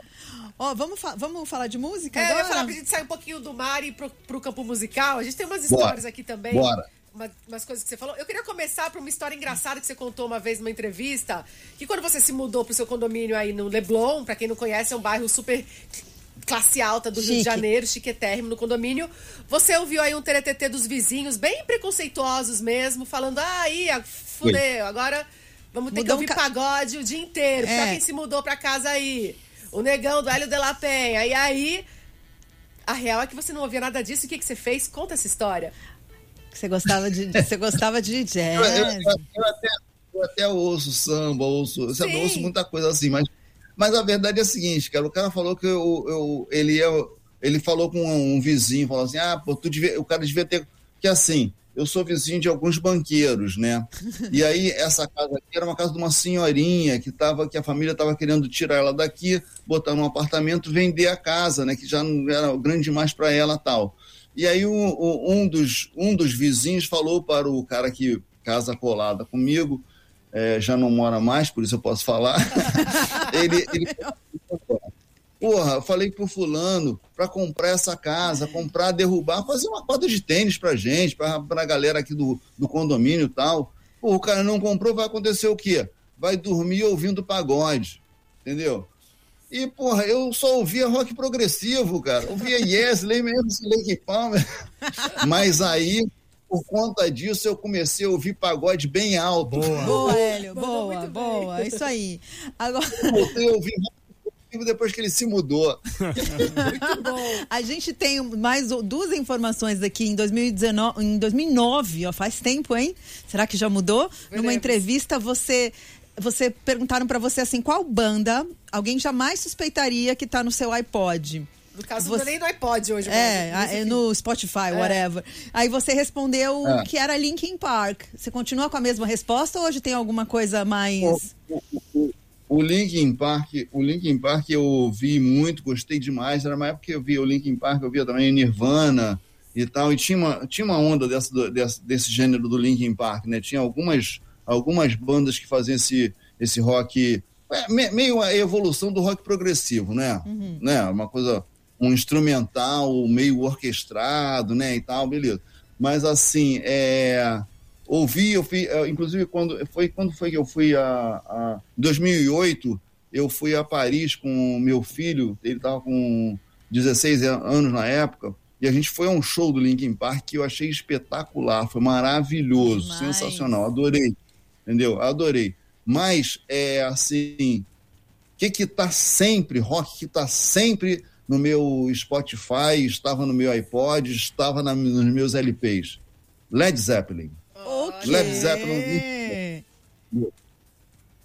Ó, vamos, fa- vamos falar de música É, eu ia agora? falar pra gente sair um pouquinho do mar e ir pro, pro campo musical. A gente tem umas Bora. histórias aqui também. Bora. Uma- umas coisas que você falou. Eu queria começar por uma história engraçada que você contou uma vez numa entrevista. Que quando você se mudou pro seu condomínio aí no Leblon, pra quem não conhece, é um bairro super classe alta do Rio de Chique. Janeiro, chiquetérrimo no condomínio. Você ouviu aí um teretetê dos vizinhos, bem preconceituosos mesmo, falando, ah, aí, fudeu, agora vamos ter Mudou que um ouvir ca- pagode o dia inteiro. É. quem se mudou pra casa aí. O negão do Hélio de la Penha. E aí, a real é que você não ouvia nada disso. O que, que você fez? Conta essa história. Você gostava de, você gostava de [laughs] jazz. eu- eu- eu até, eu até ouço samba, ouço, sabe, ouço muita coisa assim, mas, mas a verdade é a seguinte, cara, o cara falou que eu, eu- ele, é, ele falou com um vizinho, falou assim, ah, pô, tu devia, o cara devia ter, que assim, eu sou vizinho de alguns banqueiros, né? E aí essa casa aqui era uma casa de uma senhorinha que tava, que a família estava querendo tirar ela daqui, botar num apartamento, vender a casa, né? Que já não era grande demais para ela tal. E aí o- um, dos, um dos vizinhos falou para o cara que casa colada comigo, é, já não mora mais, por isso eu posso falar. [laughs] ele, ele Porra, eu falei pro fulano para comprar essa casa, comprar, derrubar, fazer uma quadra de tênis pra gente, pra, pra galera aqui do, do condomínio e tal. Pô, o cara não comprou, vai acontecer o quê? Vai dormir ouvindo pagode, entendeu? E, porra, eu só ouvia rock progressivo, cara. Ouvia Yes, mesmo Lake Palmer. Mas aí, por conta disso, eu comecei a ouvir pagode bem alto. Boa. Boa, Hélio, boa, muito bem. boa. Isso aí. Agora, Voltei a ouvir rock progressivo depois que ele se mudou. Muito bom. a gente tem mais duas informações aqui em 2019, em 2009, ó, faz tempo, hein? Será que já mudou? Numa entrevista, você você perguntaram pra você assim, qual banda alguém jamais suspeitaria que tá no seu iPod? No caso, Você- não nem no iPod hoje. É, mas, a- é no Spotify, whatever. Aí você respondeu É. que era Linkin Park. Você continua com a mesma resposta ou hoje tem alguma coisa mais. O Linkin Park, o Linkin Park eu ouvi muito, gostei demais. Era uma época que eu via o Linkin Park, eu via também Nirvana e tal. E tinha uma, tinha uma onda dessa, desse, desse gênero do Linkin Park, né? Tinha algumas, algumas bandas que faziam esse, esse rock. é, me- meio a evolução do rock progressivo, né? né? Uma coisa, um instrumental meio orquestrado, né? E tal, beleza. Mas assim, é ouvi, eu fui, inclusive quando foi quando foi que eu fui a, a em 2008, eu fui a Paris com meu filho, ele estava com 16 anos na época, e a gente foi a um show do Linkin Park que eu achei espetacular, foi maravilhoso, sensacional, adorei. Entendeu? Adorei. Mas é assim, o que que tá sempre, rock que tá sempre no meu Spotify, estava no meu iPod, estava na- nos meus LPs. Led Zeppelin. Ok. Led Zeppelin.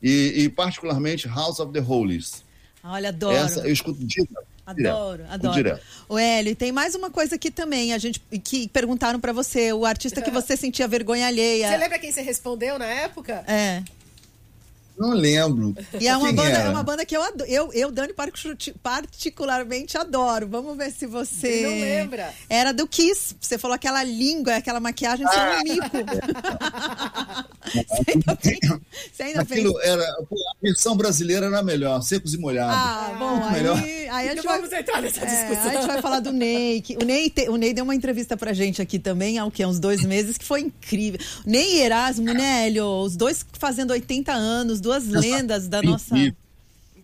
E, e particularmente House of the Holies. Olha, adoro. Essa eu escuto direto. Adoro, direto, adoro. direto. O Hélio, tem mais uma coisa aqui também, a gente que perguntaram pra você, o artista que [laughs] você sentia vergonha alheia. Você lembra quem você respondeu na época? É. Não lembro. E é uma, Quem banda, era? é uma banda que eu, ado- eu, eu Dani, parti- particularmente adoro. Vamos ver se você. Não lembra. Era do Kiss. Você falou aquela língua, aquela maquiagem, só Ah. um mico. [laughs] você ainda tem. Você ainda fez. Aquilo era. A versão brasileira era melhor, secos e molhados. Ah, bom, aí, melhor. aí a gente vai. vamos entrar nessa É, discussão. a gente vai falar do Ney. que- o, Ney te- o Ney deu uma entrevista pra gente aqui também, há o que? Uns dois meses, que foi incrível. Ney e Erasmo, né, Hélio? Os dois fazendo 80 anos, duas lendas da nossa.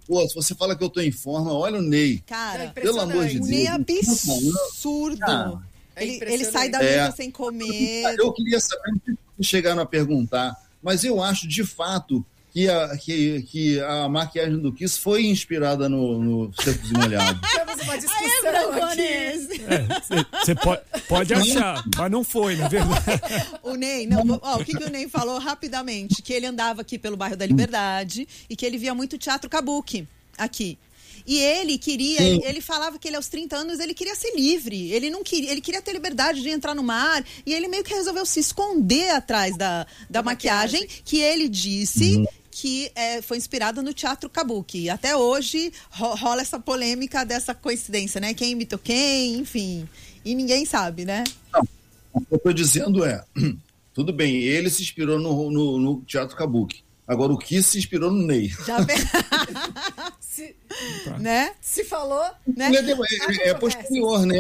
Pô, se você fala que eu tô em forma, olha o Ney. Cara, Pelo amor de o Deus. Ney é absurdo. Ah, é ele, ele sai da É. mesa sem comer. Eu queria saber, chegaram a perguntar, mas eu acho de fato que a, que, que a maquiagem do Kiss foi inspirada no, no Secos e Molhados. [laughs] Temos uma Aê, discussão aqui. Você pode, pode achar, mas não foi, na verdade. [laughs] O Ney, não, ó, o que, que o Ney falou rapidamente? Que ele andava aqui pelo bairro da Liberdade e que ele via muito teatro kabuki aqui. E ele queria, Sim. ele falava que ele aos 30 anos ele queria ser livre, ele não queria, ele queria ter liberdade de entrar no mar e ele meio que resolveu se esconder atrás da, da, maquiagem, maquiagem. que ele disse que é, foi inspirada no teatro kabuki. E até hoje ro- rola essa polêmica dessa coincidência, né? Quem imitou quem, enfim. E ninguém sabe, né? O que eu estou dizendo é, [clears throat] tudo bem, ele se inspirou no, no, no Teatro Kabuki. Agora o Kiss se inspirou no Ney. Já [laughs] Se, né? se falou, né? É, é- é posterior, né?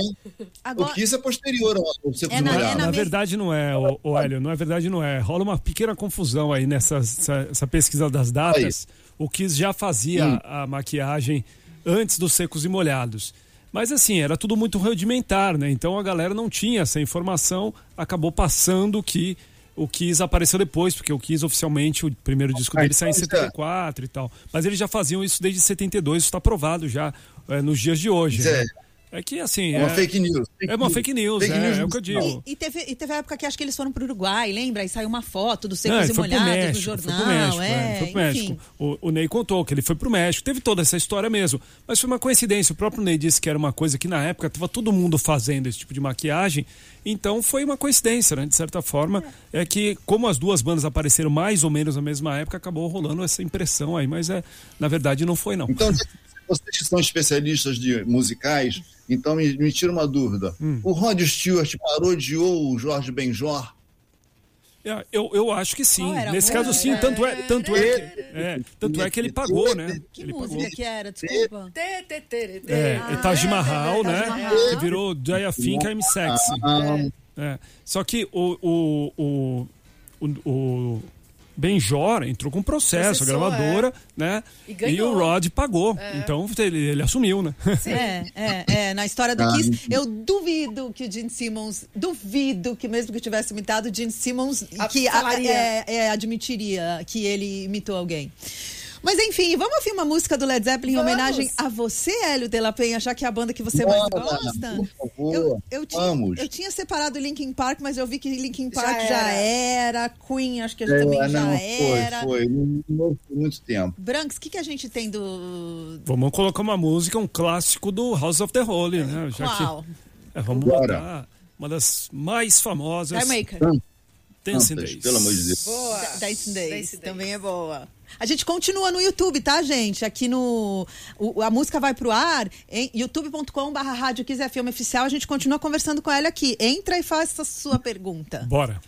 Agora, O Kiss é posterior ao É e na- é Molhados. na Na mes- verdade não é, o, o Hélio, na verdade não é. Rola uma pequena confusão aí nessa essa, essa pesquisa das datas. O Kiss já fazia Hum. a maquiagem antes dos secos e molhados. Mas assim, era tudo muito rudimentar, né? Então a galera não tinha essa informação, acabou passando que o Kiss apareceu depois, porque o Kiss oficialmente, o primeiro disco Ah, dele saiu em então, 74 e tal. Mas eles já faziam isso desde 72, isso está provado já é, nos dias de hoje. Né? É que assim. É uma fake news. É uma fake news, Fake é, news é o que eu digo. E, e teve, e teve a época que acho que eles foram pro Uruguai, lembra? E saiu uma foto dos Não, secos e molhados no jornal. foi pro México, é, é, foi pro. México. O, o Ney contou que ele foi pro México. Teve toda essa história mesmo. Mas foi uma coincidência. O próprio Ney disse que era uma coisa que na época tava todo mundo fazendo esse tipo de maquiagem. Então foi uma coincidência, né? De certa forma. É, que, como as duas bandas apareceram mais ou menos na mesma época, acabou rolando essa impressão aí. Mas é, na verdade não foi, não. Então, [laughs] vocês que são especialistas de musicais, então me, me tira uma dúvida. Hum. O Rod Stewart parodiou o Jorge Benjor? É, Eu, eu acho que sim. A Nesse caso, sim. Tanto é, tanto é, que, é, tanto é que ele pagou, né? Que ele música pagou. que era? Desculpa. tê, tê, tê. É, é Taj Mahal, Taj né? Que virou Jaya Think I'm Sexy. Ah, É. Só que o, o, o, o, o Benjor entrou com processo, a Processou, gravadora, né? E ganhou. o Rod pagou. Então ele, ele assumiu, né? É, é, é. Na história do Ah, Kiss, eu duvido que o Gene Simmons, duvido que mesmo que tivesse imitado, o Gene Simmons A- que a- é, é, admitiria que ele imitou alguém. Mas enfim, vamos ouvir uma música do Led Zeppelin em Vamos. homenagem a você, Hélio de la Penha, já que é a banda que você mais Bora, gosta. por favor, Eu, eu, tinha, vamos. eu tinha separado Linkin Park, mas eu vi que Linkin Já Park já era. era. Queen, acho que é, também já não, era. foi, foi. Não não foi muito tempo. Branks, o que, que a gente tem do. Vamos colocar uma música, um clássico do House of the Holy, né? Já Qual? que, é, vamos Bora. botar uma das mais famosas. Carmaker. Dancing Tantas, Days. Pelo amor de Deus. Boa. Da- Dancing Days, também é boa. A gente continua no YouTube, tá, gente? Aqui no. o- a música vai pro ar em youtube.com.br Rádio Kiss FM Oficial. A gente continua conversando com ela aqui. Entra e faça a sua pergunta. Bora.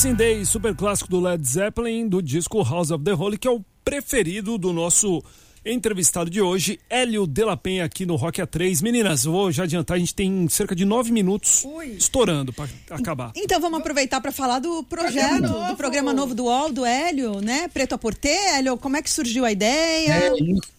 Dancing Day, super clássico do Led Zeppelin, do disco House of the Holy, que é o preferido do nosso entrevistado de hoje, Hélio de la Penha, aqui no Rock A3. Meninas, vou já adiantar, a gente tem cerca de nove minutos Ui. estourando para acabar. Então vamos aproveitar para falar do projeto, Programa do novo. programa novo do UOL, do Hélio, né? Preto a Porter. Hélio, como é que surgiu a ideia? É, isso.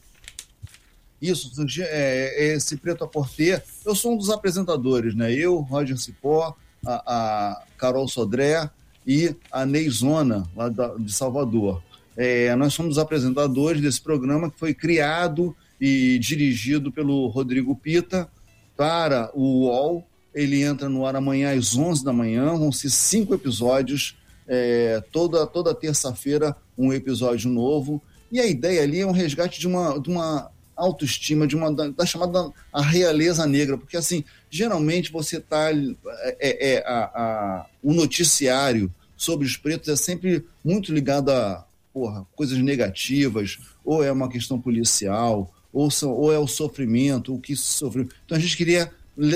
Isso, surgiu, é, é esse Preto a Porter. Eu sou um dos apresentadores, né? Eu, Roger Cipó, a, a Carol Sodré e a Neizona, lá de Salvador. É, nós somos os apresentadores desse programa que foi criado e dirigido pelo Rodrigo Pita para o UOL. Ele entra no ar amanhã às 11 da manhã, vão ser cinco episódios, é, toda, toda terça-feira um episódio novo. E a ideia ali é um resgate de uma, de uma autoestima, de uma da, da chamada a realeza negra, porque assim, geralmente você está é, é, a, a- o noticiário sobre os pretos é sempre muito ligado a porra, coisas negativas, ou é uma questão policial, ou, são, ou é o sofrimento, o que sofreu. Então a gente queria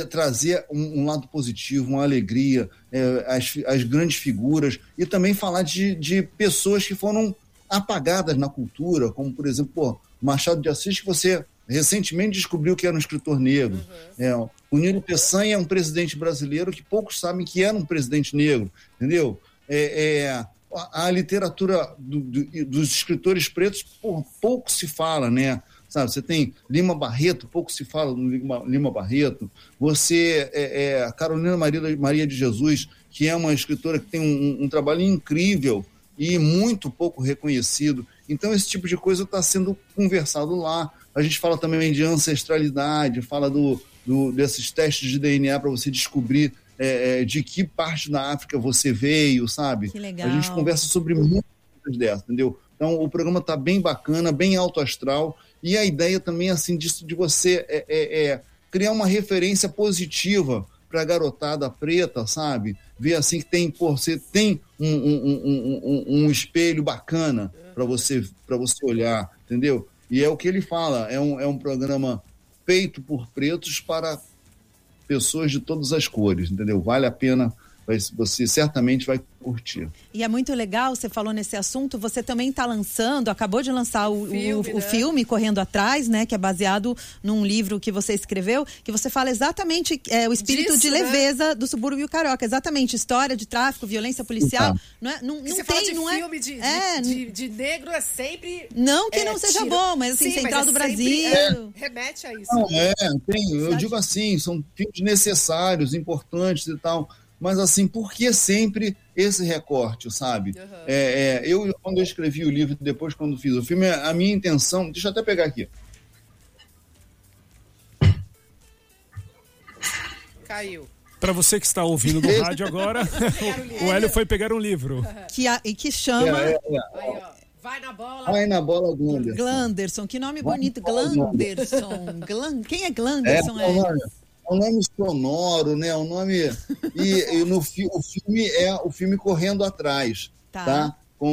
trazer um, um lado positivo, uma alegria, é, as, as grandes figuras, e também falar de, de pessoas que foram apagadas na cultura, como por exemplo, pô, Machado de Assis, que você recentemente descobriu que era um escritor negro. É, o Nilo Peçanha é um presidente brasileiro que poucos sabem que era um presidente negro, entendeu? É, é, a, a literatura do- do- dos escritores pretos, porra, pouco se fala, né? Sabe, você tem Lima Barreto, pouco se fala do Lima, Lima Barreto. Você é, é, Carolina Maria, Maria de Jesus, que é uma escritora que tem um, um trabalho incrível e muito pouco reconhecido. Então, esse tipo de coisa está sendo conversado lá. A gente fala também de ancestralidade, fala do, do- desses testes de DNA para você descobrir é, é, de que parte da África você veio, sabe? Que legal. A gente conversa sobre muitas coisas dessas, entendeu? Então, o programa está bem bacana, bem alto astral. E a ideia também, assim, disso de você é, é- é criar uma referência positiva para a garotada preta, sabe? Ver assim que tem, pô, você tem um, um- um- um- espelho bacana para você, pra você olhar, entendeu? E é o que ele fala, é um, é um programa feito por pretos para pessoas de todas as cores, entendeu? Vale a pena, você certamente vai curtir. E é muito legal, você falou nesse assunto, você também está lançando, acabou de lançar o, o- Filme, o né? filme Correndo Atrás, né? Que é baseado num livro que você escreveu, que você fala exatamente é, o espírito Disso, de né? leveza do subúrbio carioca. Exatamente, história de tráfico, violência policial. Então. Não, é, não, não você tem, fala de não é. filme de, de, é, de- de negro é sempre. Não que é, não seja tira- bom, mas assim, Sim, Central é do Brasil. é, remete a isso. Não, é, tem, eu digo assim, são filmes necessários, importantes e tal, mas assim, por que sempre esse recorte, sabe? Uhum. É, é, eu, quando eu escrevi o livro, depois quando fiz o filme, a minha intenção, deixa eu até pegar aqui, Caiu. Para você que está ouvindo no rádio agora, [laughs] o Hélio foi pegar um livro. Que, a- e que é, chama é, é, Aí, ó. Vai na bola. Vai na bola Glanderson. Glanderson. Que nome Vai bonito, Glanderson. Glan... Quem é É, Glanderson? é é um nome sonoro, né? Um nome. [laughs] E, e no fi- o filme é o filme Correndo Atrás, Tá. tá? Com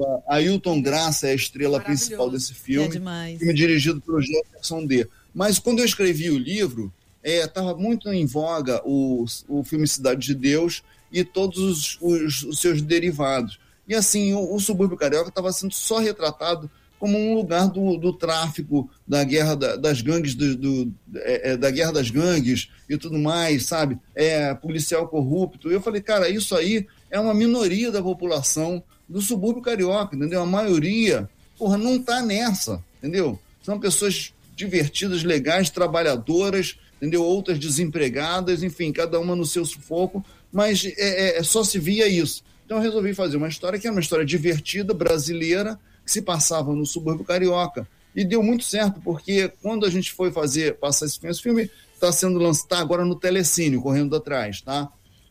o Ailton Graça é a estrela principal desse É filme. demais. filme dirigido pelo Jefferson D. Mas quando eu escrevi o livro, estava muito em voga o, o filme Cidade de Deus e todos os, os- os seus derivados. E assim, o, o subúrbio carioca estava sendo só retratado como um lugar do, do tráfico, da guerra da- das gangues, do, do- é, é, da guerra das gangues e tudo mais, sabe? É, policial corrupto. Eu falei, cara, isso aí é uma minoria da população do subúrbio carioca, entendeu? A maioria, porra, não tá nessa, entendeu? São pessoas divertidas, legais, trabalhadoras, entendeu? Outras desempregadas, enfim, cada uma no seu sufoco, mas é, é- só se via isso. Então eu resolvi fazer uma história que é uma história divertida, brasileira, que se passava no subúrbio carioca. E deu muito certo, porque quando a gente foi fazer, passar esse filme, esse filme está sendo lançado tá agora no Telecine, correndo atrás, tá?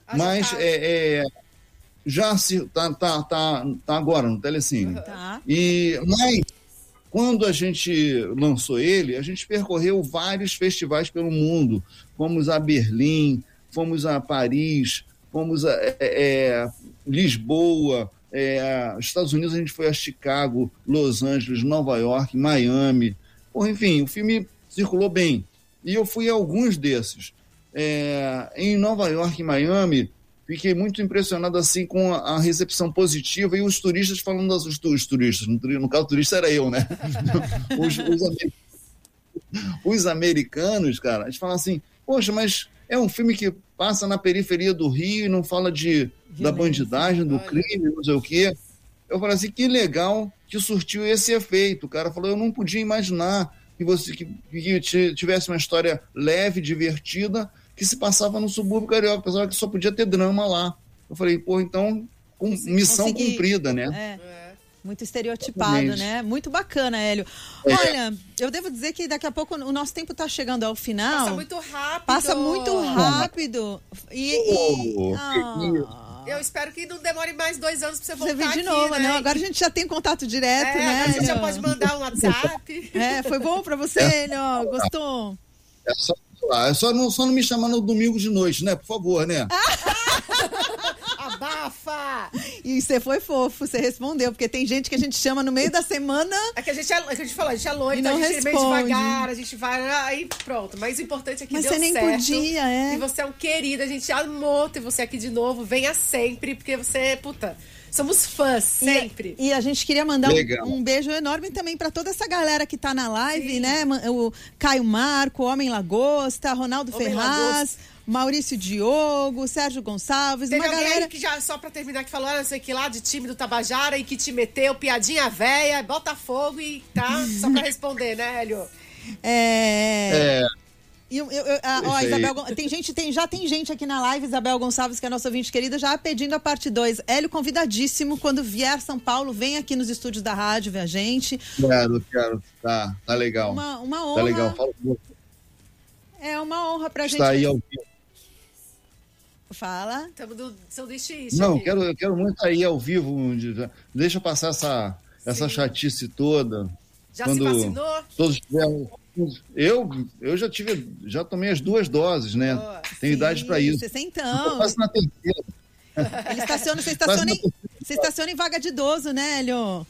Já Mas tá. é, é, já se tá, tá, tá, tá agora no Telecine. Tá. E mas quando a gente lançou ele, a gente percorreu vários festivais pelo mundo. Fomos a Berlim, fomos a Paris, fomos a é, é, Lisboa, é, Estados Unidos a gente foi a Chicago, Los Angeles, Nova York, Miami. Porra, enfim, o filme circulou bem. E eu fui a alguns desses. É, em Nova York e Miami, fiquei muito impressionado assim com a, recepção positiva e os turistas falando das, os, tu- os turistas, no, caso turista era eu, né? [laughs] os, os os americanos, cara, eles falam assim, poxa, mas é um filme que passa na periferia do Rio e não fala de da bandidagem, do crime, não sei o quê. Eu falei assim, que legal que surtiu esse efeito. O cara falou, eu não podia imaginar que você que, que ti- tivesse uma história leve, divertida, que se passava no subúrbio carioca. Pensava que só podia ter drama lá. Eu falei, pô, então, com, missão consegui- cumprida, né? É. É. Muito estereotipado, Exatamente. né? Muito bacana, Hélio. É. Olha, eu devo dizer que daqui a pouco o nosso tempo está chegando ao final. Passa muito rápido. Passa muito rápido. E, e- Oh, Eu espero que não demore mais dois anos pra você você voltar vem de aqui, novo, né? né? Agora a gente já tem contato direto, é, né? agora você já pode mandar um WhatsApp. [laughs] É, foi bom pra você, Hélio? Gostou? É só, é só, não, só não me chamar no domingo de noite, né? Por favor, né? [laughs] Abafa! E você foi fofo, você respondeu, porque tem gente que a gente chama no meio da semana. É que a gente é, é que a gente falou, a gente é loiro, E então a não gente é meio responde. devagar, a gente vai, aí pronto. Mas o importante é que Mas deu você nem certo. podia, é. E você é um querido, a gente amou ter você aqui de novo. Venha sempre, porque você, puta, somos fãs, sempre. E, e a gente queria mandar um, um beijo enorme também pra toda essa galera que tá na live, né? Ma- O Caio Marco, Homem Lagosta, Ronaldo Homem Ferraz, Lagosta. Maurício Diogo, Sérgio Gonçalves, Teve uma alguém galera. que já, só pra terminar, que falou, não sei que lá, de time do Tabajara e que te meteu, piadinha véia, Botafogo e tá, só pra responder, né, Hélio? É. É, eu, eu- eu- a- ó. Isabel, tem gente, tem, já tem gente aqui na live, Isabel Gonçalves, que é nossa ouvinte querida, já pedindo a parte 2. Hélio, convidadíssimo, quando vier São Paulo, vem aqui nos estúdios da rádio ver a gente. quero, quero. Tá, tá legal. Uma, uma honra. Tá legal. Fala, É uma honra pra gente. está aí ao vivo. Fala. Estamos do sanduíche isso Não, aqui. quero, eu quero muito aí ao vivo. Deixa eu passar essa, essa Sim. chatice toda. Já quando- se vacinou? Todos tiveram. Eu, eu já tive, já tomei as duas doses, né? Boa. Tenho idade para isso. Você Tô então. quase na terceira. [laughs] Ele estaciona, você estaciona, na em, você estaciona em vaga de idoso, né, Hélio?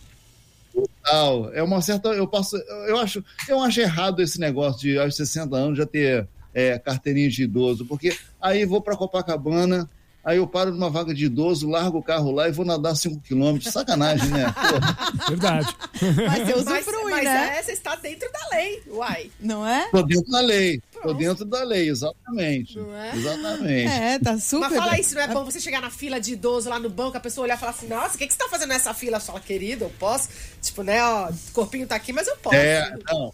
Tal. É uma certa. Eu passo. Eu acho, eu acho errado esse negócio de aos 60 anos já ter é, carteirinha de idoso, porque aí vou para Copacabana, aí eu paro numa vaga de idoso, largo o carro lá e vou nadar 5 quilômetros. Sacanagem, né? Pô, Verdade. Mas você Mas, usufrui, mas né? é, você está dentro da lei, uai. Não é? tô dentro da lei. Tô dentro da lei, exatamente. Não é? Exatamente. É, tá super. Mas fala aí, se não é bom você chegar na fila de idoso lá no banco, a pessoa olhar e falar assim, nossa, o que, que você tá fazendo nessa fila? Fala, querido, eu posso? Tipo, né, ó, o corpinho tá aqui, mas eu posso. É, não.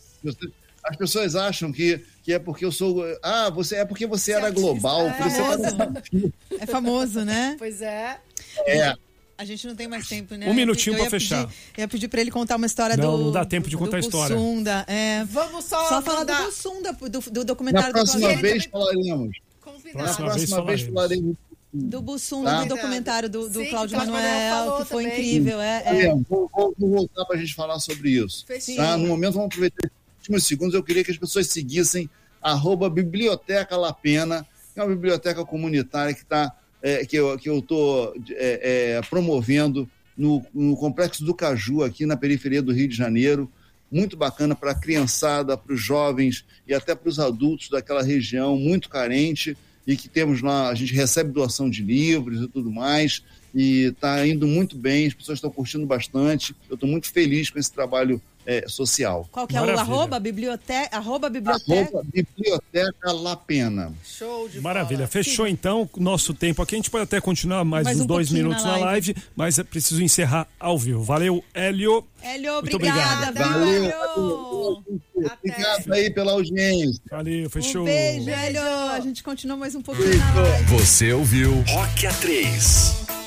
As pessoas acham que, que é porque eu sou. Ah, você é porque você Você é era artista, global, é. tá fila. [laughs] É famoso, né? Pois é. É. A gente não tem mais tempo, né? Um minutinho ia fechar. Pedir, eu ia pedir pra ele contar uma história Não, do. não dá tempo de contar do a história. Bussunda, é. Vamos só, Só falar do Bussunda, do, do Na documentário do próxima Ele vez falaremos. Na convidado. Próxima vez próxima vez falaremos. do Bussunda, Tá. do documentário do, do Sim, Cláudio Manuel que foi também. incrível. É, é. É, vou, vou- vou voltar para a gente falar sobre isso. Tá? No momento, vamos aproveitar esses últimos segundos. Eu queria que as pessoas seguissem arroba Biblioteca La Pena, que é uma biblioteca comunitária que, tá, é, que eu estou promovendo no, no Complexo do Caju, aqui na periferia do Rio de Janeiro. Muito bacana para a criançada, para os jovens e até para os adultos daquela região muito carente e que temos lá, a gente recebe doação de livros e tudo mais e está indo muito bem, as pessoas estão curtindo bastante. Eu estou muito feliz com esse trabalho é, social. Qual que é o Maravilha. arroba? Biblioteca, arroba biblioteca. Arroba Biblioteca La Pena. Show de Maravilha. bola. Fechou então o nosso tempo aqui. A gente pode até continuar mais, Mais uns um dois minutos na na live. live, mas é preciso encerrar ao vivo. Valeu, Hélio. Hélio, Muito obrigada, obrigado. Valeu. Hélio? Obrigado aí pela audiência. Valeu, fechou. Um beijo, Hélio. A gente continua mais um pouquinho na live. Você ouviu Rock A3.